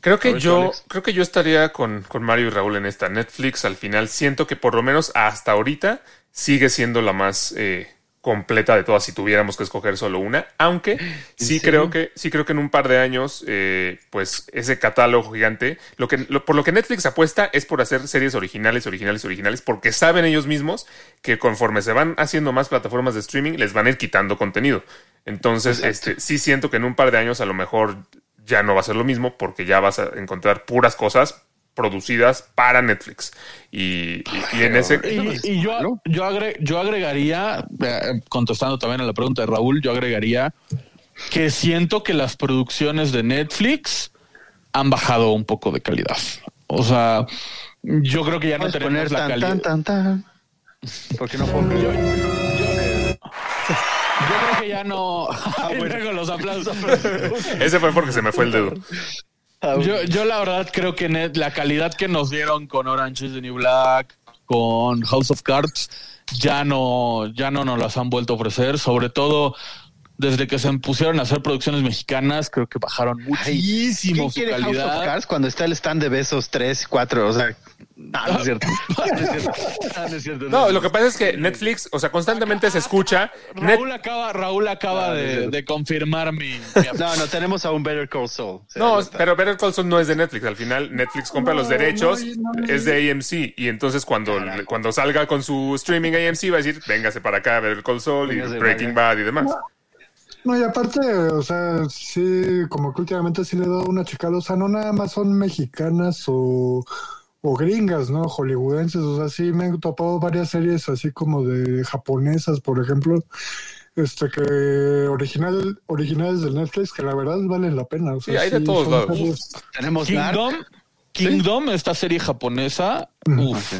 Creo que yo, Alex. creo que yo estaría con, con Mario y Raúl en esta. Netflix al final siento que por lo menos hasta ahorita sigue siendo la más eh, completa de todas si tuviéramos que escoger solo una. Aunque sí serio? creo que, sí creo que en un par de años, eh, pues ese catálogo gigante, lo que, lo- por lo que Netflix apuesta es por hacer series originales, originales, originales, porque saben ellos mismos que conforme se van haciendo más plataformas de streaming, les van a ir quitando contenido. Entonces, este, sí siento que en un par de años a lo mejor ya no va a ser lo mismo porque ya vas a encontrar puras cosas producidas para Netflix. Y, y- y en ese... Y, y yo, yo, agre- yo agregaría, eh, contestando también a la pregunta de Raúl, yo agregaría que siento que las producciones de Netflix han bajado un poco de calidad. O sea, yo creo que ya no tenemos poner la tan, calidad. tan, tan, tan. Porque no puedo Yo, creer. yo creo que ya no. Ay, luego los aplausos. Ese fue porque se me fue el dedo. Yo, yo la verdad creo que la calidad que nos dieron con Orange is the New Black, con House of Cards, ya no, ya no nos las han vuelto a ofrecer. Sobre todo desde que se pusieron a hacer producciones mexicanas, creo que bajaron Ay, muchísimo ¿Quién su quiere House of calidad. Cards cuando está el stand de besos 3, 4? O sea, no, no es cierto. No lo que pasa es que Netflix, o sea, constantemente se escucha. Net- Raúl acaba, Raúl acaba No, de, confirmar mi, mi No, no, tenemos a un Better Call Saul. No, pero Better Call Saul no es de Netflix. Al final, Netflix compra los derechos, es de AMC. Y entonces, cuando, cuando salga con su streaming AMC, va a decir: Véngase para acá, Better Call Saul y Véngase Breaking Bad y demás. No, y aparte, o sea, sí, como que últimamente sí le he dado una checada, o sea, no nada más son mexicanas o, o gringas, ¿no? Hollywoodenses, o sea, sí me he topado varias series así como de japonesas, por ejemplo, este que original, originales del Netflix, que la verdad valen la pena. O sea, Sí, hay de todos lados. series- Tenemos Dark. Kingdom. Kingdom, esta serie japonesa. Uf.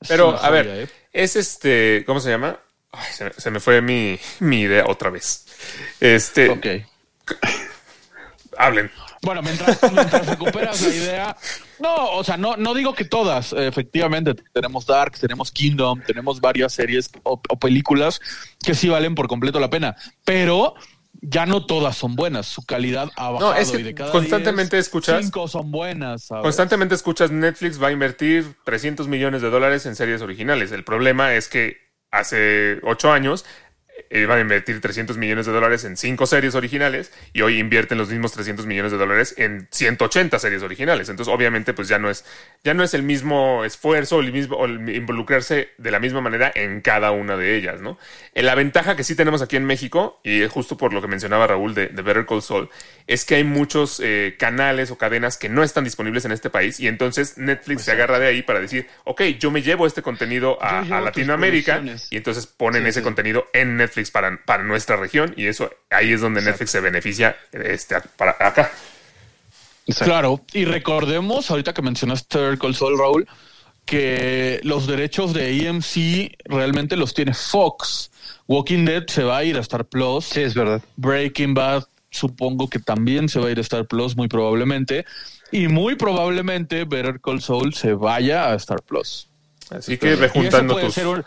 Es Pero, a ver, ¿eh? es este. ¿Cómo se llama? Ay, se, me- se me fue mi, mi idea otra vez. Este. Ok. Hablen. Bueno, mientras, mientras recuperas la idea. No, o sea, no, no digo que todas. Efectivamente, tenemos Dark, tenemos Kingdom, tenemos varias series o, o películas que sí valen por completo la pena. Pero ya no todas son buenas. Su calidad ha bajado No, es que y de cada constantemente 10, escuchas- Cinco son buenas. ¿sabes? Constantemente escuchas Netflix va a invertir 300 millones de dólares en series originales. El problema es que hace ocho años iban a invertir 300 millones de dólares en cinco series originales y hoy invierten los mismos 300 millones de dólares en 180 series originales. Entonces, obviamente, pues ya no es, ya no es el mismo esfuerzo o el mismo o el involucrarse de la misma manera en cada una de ellas, ¿no? Eh, La ventaja que sí tenemos aquí en México, y es justo por lo que mencionaba Raúl de, de Better Call Saul, es que hay muchos eh, canales o cadenas que no están disponibles en este país y entonces Netflix se agarra de ahí para decir, ok, yo me llevo este contenido a, Latinoamérica y entonces ponen Sí, ese sí. contenido en Netflix para, para nuestra región y eso ahí es donde Netflix se beneficia este, para acá. Exacto. Claro, y recordemos, ahorita que mencionaste Call Saul, Raúl, que los derechos de AMC realmente los tiene Fox. Walking Dead se va a ir a Star Plus. Sí, es verdad. Breaking Bad supongo que también se va a ir a Star Plus muy probablemente. Y muy probablemente Better Call Saul se vaya a Star Plus. Así que ve juntando tus... ser un-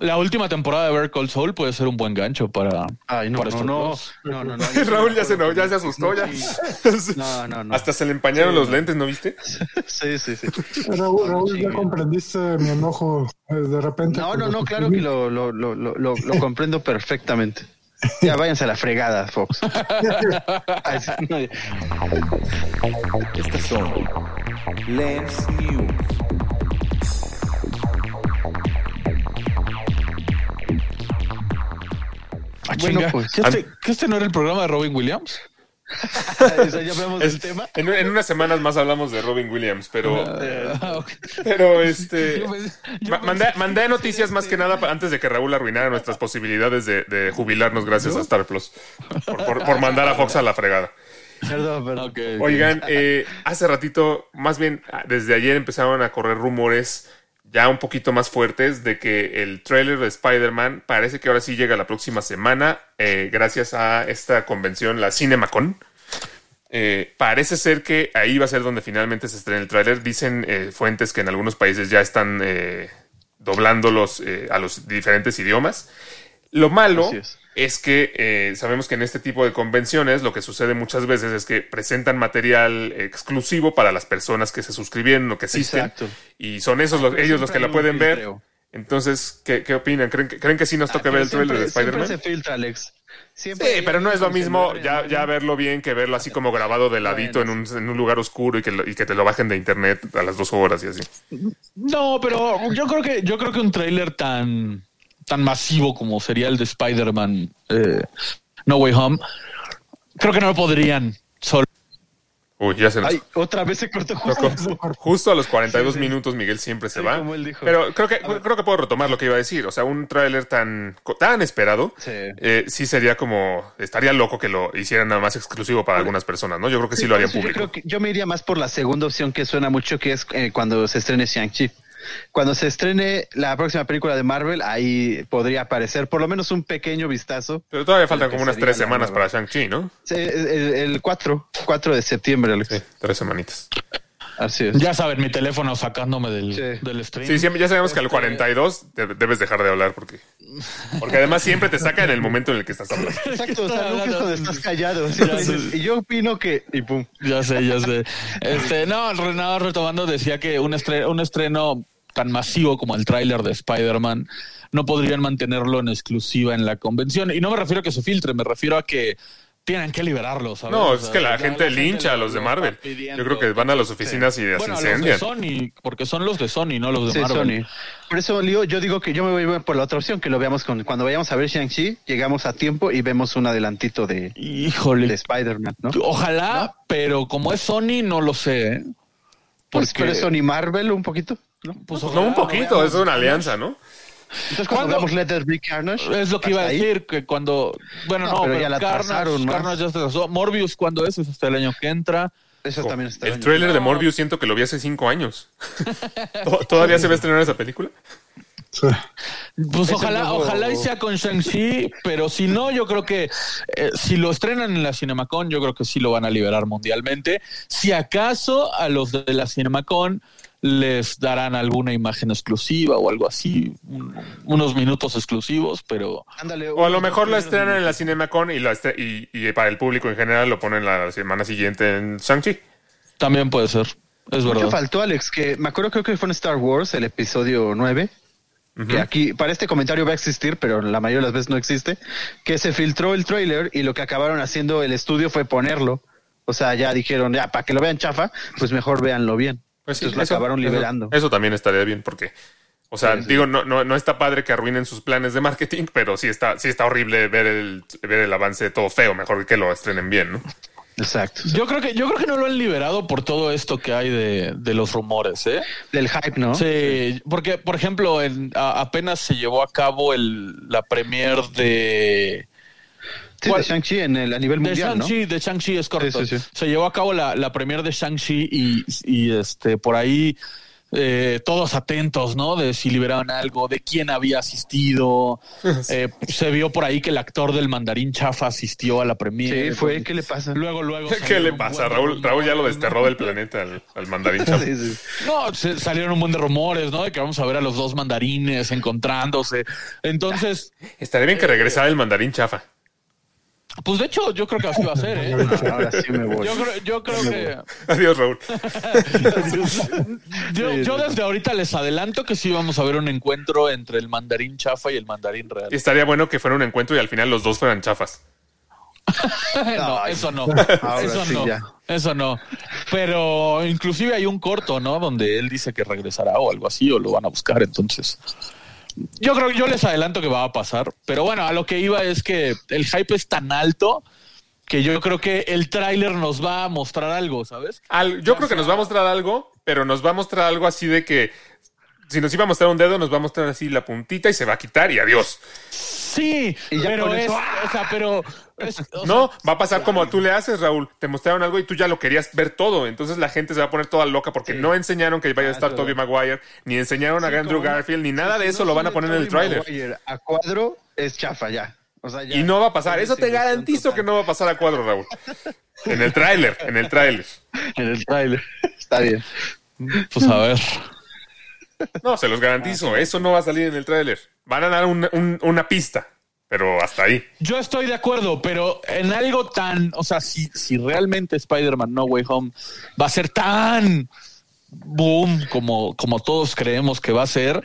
la última temporada de Better Call Saul puede ser un buen gancho para, Ay, no, para no, no, Plus. no, no, no. Raúl ya se, no, ya se asustó, ya. No, no, no. Hasta se le empañaron los lentes, ¿no viste? Sí, sí, sí. Raúl, Raúl, ya comprendiste mi enojo eh, de repente. No, no, no, claro que lo, lo, lo, lo, lo- comprendo perfectamente. Ya váyanse a la fregada, Fox. Estas son Lens News. Ah, Bueno, pues. ¿Que este, este no era el programa de Robin Williams? ya hablamos del Es- tema. En, en unas semanas más hablamos de Robin Williams, pero, Ah, ok. pero este. Yo pensé- yo ma- pensé mandé, noticias más que este- nada antes de que Raúl arruinara nuestras posibilidades de, de jubilarnos gracias a Star Plus. Por, por- por mandar a Fox a la fregada. Perdón, perdón. Oigan, eh, hace ratito, más bien ah, desde ayer empezaron a correr rumores ya un poquito más fuertes de que el trailer de Spider-Man parece que ahora sí llega la próxima semana, eh, gracias a esta convención, la CinemaCon. Eh, parece ser que ahí va a ser donde finalmente se estrena el tráiler. Dicen eh, fuentes que en algunos países ya están doblándolos a los diferentes idiomas. Lo malo es. Es. que eh, sabemos que en este tipo de convenciones lo que sucede muchas veces es que presentan material exclusivo para las personas que se suscribieron o que asisten. Exacto. Y son esos los, ellos los que la pueden ver. Entonces, ¿qué, qué opinan? ¿Creen que, ¿Creen que sí nos toca Ah, ver el trailer de Spider-Man? se filtra, Alex. Siempre Sí, pero no es lo mismo ya, verlo bien que verlo así como grabado de ladito en, un, en un lugar oscuro y que, lo- y que te lo bajen de internet a las dos horas y así. No, pero yo creo que yo creo que un tráiler tan tan masivo como sería el de Spider-Man eh, No Way Home, creo que no lo podrían solo. Uy, ya se nos... Ay, otra vez se cortó justo. A los 42 Sí, sí. minutos Miguel siempre se Sí, va. como él dijo. Pero creo que, creo que puedo retomar lo que iba a decir. O sea, un tráiler tan, tan esperado, Sí. eh, sí sería como, estaría loco que lo hicieran nada más exclusivo para algunas personas, ¿no? Yo creo que sí, lo harían público. Yo, creo que yo me iría más por la segunda opción que suena mucho, que es eh, cuando se estrene Shang-Chi. Cuando se estrene la próxima película de Marvel, ahí podría aparecer por lo menos un pequeño vistazo. Pero todavía faltan como unas tres semanas para Shang-Chi, ¿no? Sí, El, el 4, 4 de septiembre, Alex. Sí, tres semanitas. Así es. Ya saben, mi teléfono sacándome del, Sí. del stream. Sí, siempre, ya sabemos que al Este- 42 de- debes dejar de hablar porque, porque además siempre te saca en el momento en el que estás hablando. Exacto, o sea, nunca es cuando estás callado. Y yo opino que. Y pum. Ya sé, ya sé. Este, no, Renato retomando decía que un estreno, un estreno tan masivo como el tráiler de Spider-Man no podrían mantenerlo en exclusiva en la convención. Y no me refiero a que se filtre, me refiero a que tienen que liberarlo, ¿sabes? No, O es sea, que la gente lincha a lo- los de Marvel. pidiendo. Yo creo que van a las oficinas y las Bueno, a los de incendian. Sony, porque son los de Sony, no los de Sí, Marvel. Sony. Por eso, Leo, yo digo que yo me voy por la otra opción, que lo veamos con, cuando vayamos a ver Shang-Chi, llegamos a tiempo y vemos un adelantito de, Híjole. de Spider-Man, ¿no? Ojalá, pero como es Sony, no lo sé. ¿eh? Pues, Porque- pero es Sony Marvel un poquito, ¿no? Pues No, un poquito, es una alianza, ¿no? Entonces, cuando Be Carnage. Es lo que iba a ahí, decir, que cuando... Bueno, No, no, pero pero, ya la Carnage, pasaron. Carnage ya se pasó. Morbius, ¿cuándo es? Es hasta el año que entra. Eso también está El tráiler de Morbius siento que lo vi hace cinco años. ¿To- ¿Todavía se va a estrenar esa película? Pues ojalá, nuevo- ojalá y sea con Shang-Chi, pero si no, yo creo que eh, si lo estrenan en la Cinemacon, yo creo que sí lo van a liberar mundialmente. Si acaso a los de la Cinemacon les darán alguna imagen exclusiva o algo así, un- unos minutos exclusivos, pero Ándale, O a lo mejor la primeros estrenan en la. CinemaCon y, y, y para el público en general lo ponen la semana siguiente en Shang-Chi. también puede ser. Es Mucho verdad. faltó, Alex, que me acuerdo creo que fue en Star Wars, el episodio 9, que aquí, para este comentario va a existir, pero la mayoría de las veces no existe, que se filtró el trailer y lo que acabaron haciendo el estudio fue ponerlo. O sea, ya dijeron, ya, para que lo vean chafa, pues mejor véanlo bien. Pues sí, Entonces lo eso- acabaron eso- liberando. Eso, también estaría bien porque, o sea, Sí, sí. digo, no, no, no está padre que arruinen sus planes de marketing, pero sí está, sí está horrible ver el, ver el avance todo feo. Mejor que lo estrenen bien, ¿no? Exacto. Yo creo que yo creo que no lo han liberado por todo esto que hay de, de los rumores, ¿eh? Del hype, ¿no? Sí, porque por ejemplo, en, a- apenas se llevó a cabo el, la premier de Sí, ¿Cuál? de Shang-Chi en el, a nivel de mundial, ¿no? Shang-Chi, de Shang-Chi es correcto. Sí, sí, sí. Se llevó a cabo la, la premier de Shang-Chi y, y este por ahí eh, todos atentos, ¿no? De si liberaban algo, de quién había asistido. Eh, se vio por ahí que el actor del mandarín chafa asistió a la premier. Sí, fue, ¿qué le pasa? Luego, luego. ¿Qué le pasa? buen de Raúl, Raúl ya lo desterró ¿no? del planeta al, al mandarín. Sí, sí. No, se- salieron un montón de rumores, ¿no? De que vamos a ver a los dos mandarines encontrándose. Entonces, Estaría bien que regresara el mandarín chafa. Pues de hecho, yo creo que así va a ser, ¿eh? Ahora sí me voy. Yo creo, yo creo que. Adiós, Raúl. Yo, yo desde ahorita les adelanto que sí vamos a ver un encuentro entre el mandarín chafa y el mandarín real. Y estaría bueno que fuera un encuentro y al final los dos fueran chafas. no, eso no. Ahora eso sí, no. ya. Eso no. Pero inclusive hay un corto, ¿no? Donde él dice que regresará o algo así, o lo van a buscar. Entonces, yo creo que yo les adelanto que va a pasar. Pero bueno, a lo que iba es que el hype es tan alto que yo creo que el tráiler nos va a mostrar algo, ¿sabes? Al- yo creo que nos va a mostrar algo, pero nos va a mostrar algo así de que si nos iba a mostrar un dedo, nos va a mostrar así la puntita y se va a quitar y adiós. Sí, Y ya pero con es, eso- o sea, pero es- o No, sea, va a pasar como tú le haces, Raúl. Te mostraron algo y tú ya lo querías ver todo. Entonces la gente se va a poner toda loca porque no enseñaron que vaya a estar Claro. Tobey Maguire, ni enseñaron a Andrew Garfield, ni nada de eso no lo van a poner en el tráiler. A cuadro es chafa ya. O sea, ya- Y no va a pasar. es Eso te garantizo que no va a pasar a cuadro, Raúl. En el tráiler, en el tráiler. En el tráiler. Está bien. pues a ver. No, se los garantizo. Eso no va a salir en el tráiler. Van a dar un- un- una pista, pero hasta ahí. Yo estoy de acuerdo, pero en algo tan, o sea, si, si realmente Spider-Man No Way Home va a ser tan boom como, como todos creemos que va a ser,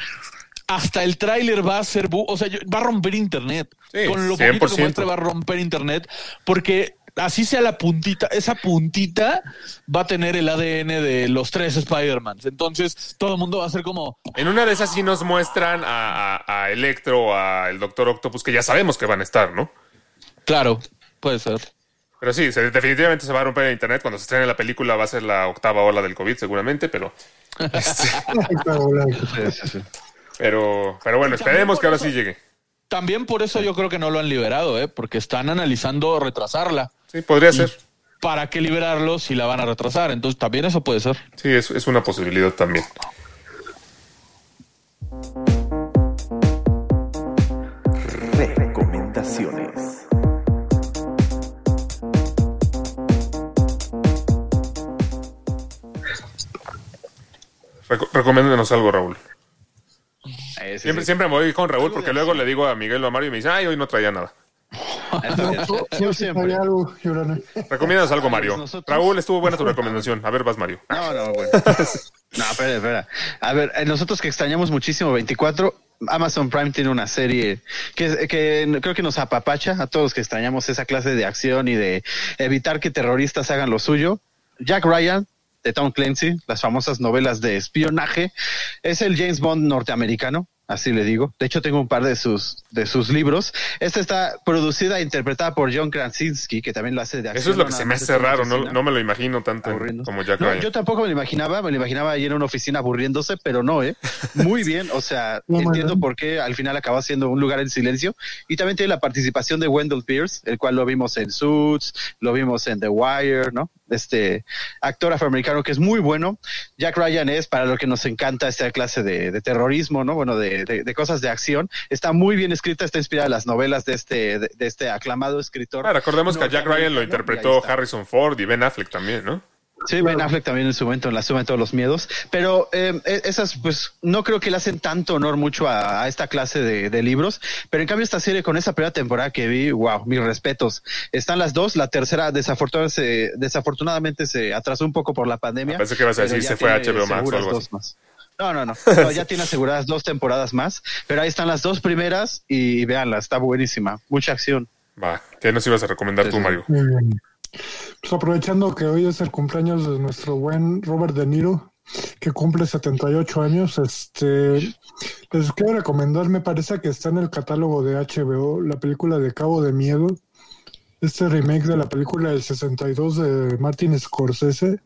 hasta el tráiler va a ser o sea, va a romper internet. Sí, Con lo poquito que 100%. muestre va a romper internet, porque así sea la puntita, esa puntita va a tener el ADN de los tres Spider-Mans. Entonces, todo el mundo va a ser como, En una de esas sí nos muestran a, a, a Electro o a el Doctor Octopus, que ya sabemos que van a estar, ¿no? claro, puede ser. Pero sí, se- definitivamente se va a romper el internet. Cuando se estrene la película va a ser la octava ola del COVID, seguramente, pero, sí. pero, pero bueno, esperemos que ahora sí llegue. También por eso yo creo que no lo han liberado, ¿eh? porque están analizando retrasarla. Sí, podría ser. ¿Para qué liberarlo si la van a retrasar? Entonces también eso puede ser. Sí, es, es una posibilidad también. Recomendaciones. Reco- recomiéndenos algo, Raúl. Eh, Siempre, sí. siempre me voy con Raúl porque luego le digo a Miguel o a Mario y me dice, ay, hoy no traía nada. Está bien. Yo Yo siempre. siempre. algo, Yorane. Recomiéndanos algo, Mario. Nosotros- Raúl, estuvo buena tu recomendación. A ver, vas, Mario. No, no, bueno. No, espera, espera. A ver, eh, nosotros que extrañamos muchísimo 24, Amazon Prime tiene una serie que, que creo que nos apapacha a todos que extrañamos esa clase de acción y de evitar que terroristas hagan lo suyo. Jack Ryan, de Tom Clancy, las famosas novelas de espionaje, es el James Bond norteamericano. Así le digo. De hecho, tengo un par de sus, de sus libros. Esta está producida e interpretada por John Krasinski, que también lo hace de acción. Eso es lo que no se me hace raro. No, no me lo imagino tanto aburriendo. como Jack No, Ryan. yo tampoco me lo imaginaba, me lo imaginaba ahí en una oficina aburriéndose, pero no, ¿eh? Muy bien, o sea, No, entiendo por qué al final acabó siendo un lugar en silencio. Y también tiene la participación de Wendell Pierce, el cual lo vimos en Suits, lo vimos en The Wire, ¿no? Este actor afroamericano que es muy bueno. Jack Ryan es, para lo que nos encanta esta clase de, de terrorismo, ¿no? Bueno, de, de- de cosas de acción. Está muy bien escrita, está inspirada en las novelas de este, de, este aclamado escritor. Ah, recordemos que a Jack Ryan lo interpretó. Harrison Ford y Ben Affleck también, ¿no? Sí, Ben Affleck también en su momento en la suma de todos los miedos, pero eh, e- esas pues no creo que le hacen tanto honor mucho a, a esta clase de, de libros, pero en cambio esta serie con esa primera temporada que vi, wow, mis respetos. Están las dos, la tercera desafortunadamente se, desafortunadamente se atrasó un poco por la pandemia. Pensé que ibas a decir se fue a HBO Max o algo así. más. No, no, no, no, ya tiene aseguradas dos temporadas más, pero ahí están las dos primeras y, véanla, está buenísima, mucha acción. Va, ¿qué nos ibas a recomendar Sí, tú, sí. Mario? Muy bien. Pues aprovechando que hoy es el cumpleaños de nuestro buen Robert De Niro, que cumple 78 años, este les quiero recomendar, me parece que está en el catálogo de HBO, la película de Cabo de Miedo, este remake de la película del 62 de Martin Scorsese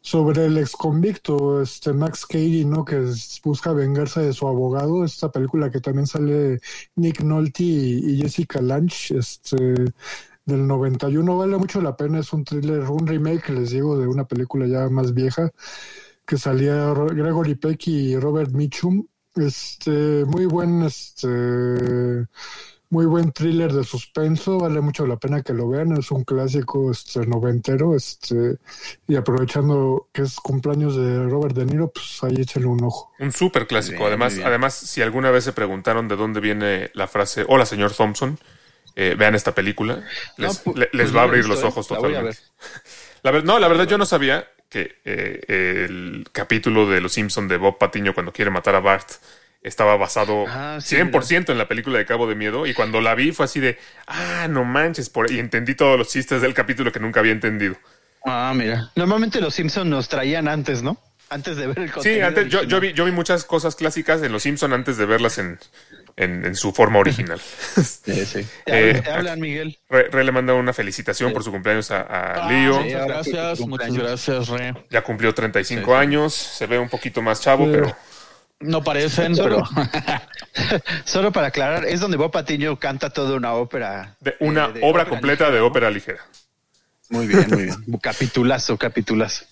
sobre el ex convicto este Max Cady, ¿no? Que busca vengarse de su abogado, esta película que también sale Nick Nolte y, y Jessica Lange, este del 91, vale mucho la pena, es un thriller, un remake, les digo, de una película ya más vieja, que salía Gregory Peck y Robert Mitchum, este, muy buen, este, muy buen thriller de suspenso, vale mucho la pena que lo vean, es un clásico, este, noventero, este, y aprovechando que es cumpleaños de Robert De Niro, pues ahí échale un ojo. Un súper clásico. Además, además, si alguna vez se preguntaron de dónde viene la frase Hola, señor Thompson, eh, vean esta película. Les, pu- le- les pues va a abrir los visto, ¿eh? ojos totalmente. La ver- no, la verdad yo no sabía que eh, el capítulo de Los Simpson de Bob Patiño cuando quiere matar a Bart estaba basado Ah, sí, 100% en la película de Cabo de Miedo y cuando la vi fue así de, ah, no manches, por... y entendí todos los chistes del capítulo que nunca había entendido. Ah, mira. Normalmente los Simpsons nos traían antes, ¿no? Antes de ver el Sí, contenido antes yo, vi, yo vi muchas cosas clásicas en Los Simpson antes de verlas en, en, en su forma original. Sí, sí. Eh, hablan, te hablan, Miguel. Re, Re le manda una felicitación por su cumpleaños a, a Ah, Leo. sí. gracias, muchas gracias, Re. Ya cumplió 35 Sí, sí. años, se ve un poquito más chavo, Sí. pero No parecen, pero Solo, solo para aclarar, es donde Bob Patiño canta toda una ópera. de una eh, de obra ópera completa ligera, de ópera ligera. Muy bien, muy bien. capitulazo, capitulazo.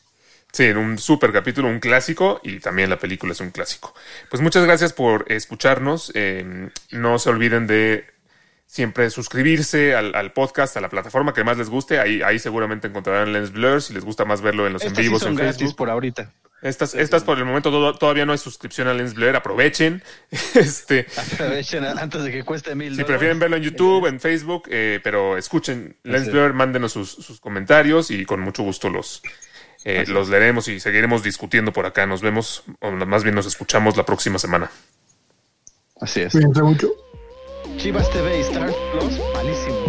Sí, en un super capítulo, un clásico y también la película es un clásico. Pues muchas gracias por escucharnos. eh, no se olviden de siempre suscribirse al, al podcast, a la plataforma que más les guste. Ahí, ahí seguramente encontrarán Lens Blur si les gusta más verlo en los en Estas sí vivos son en gratis Facebook. por ahorita. Estas, estas por el momento todo- todavía no hay suscripción a Lens Blur. Aprovechen. Este, Aprovechen antes de que cueste mil Si dólares. prefieren verlo en YouTube, en Facebook, eh, pero escuchen Lens. Blur, mándenos sus, sus comentarios y con mucho gusto los, eh, los leeremos y seguiremos discutiendo por acá. Nos vemos, o más bien nos escuchamos la próxima semana. Así es. Cuídense mucho. Chivas TV y Star Plus, malísimos.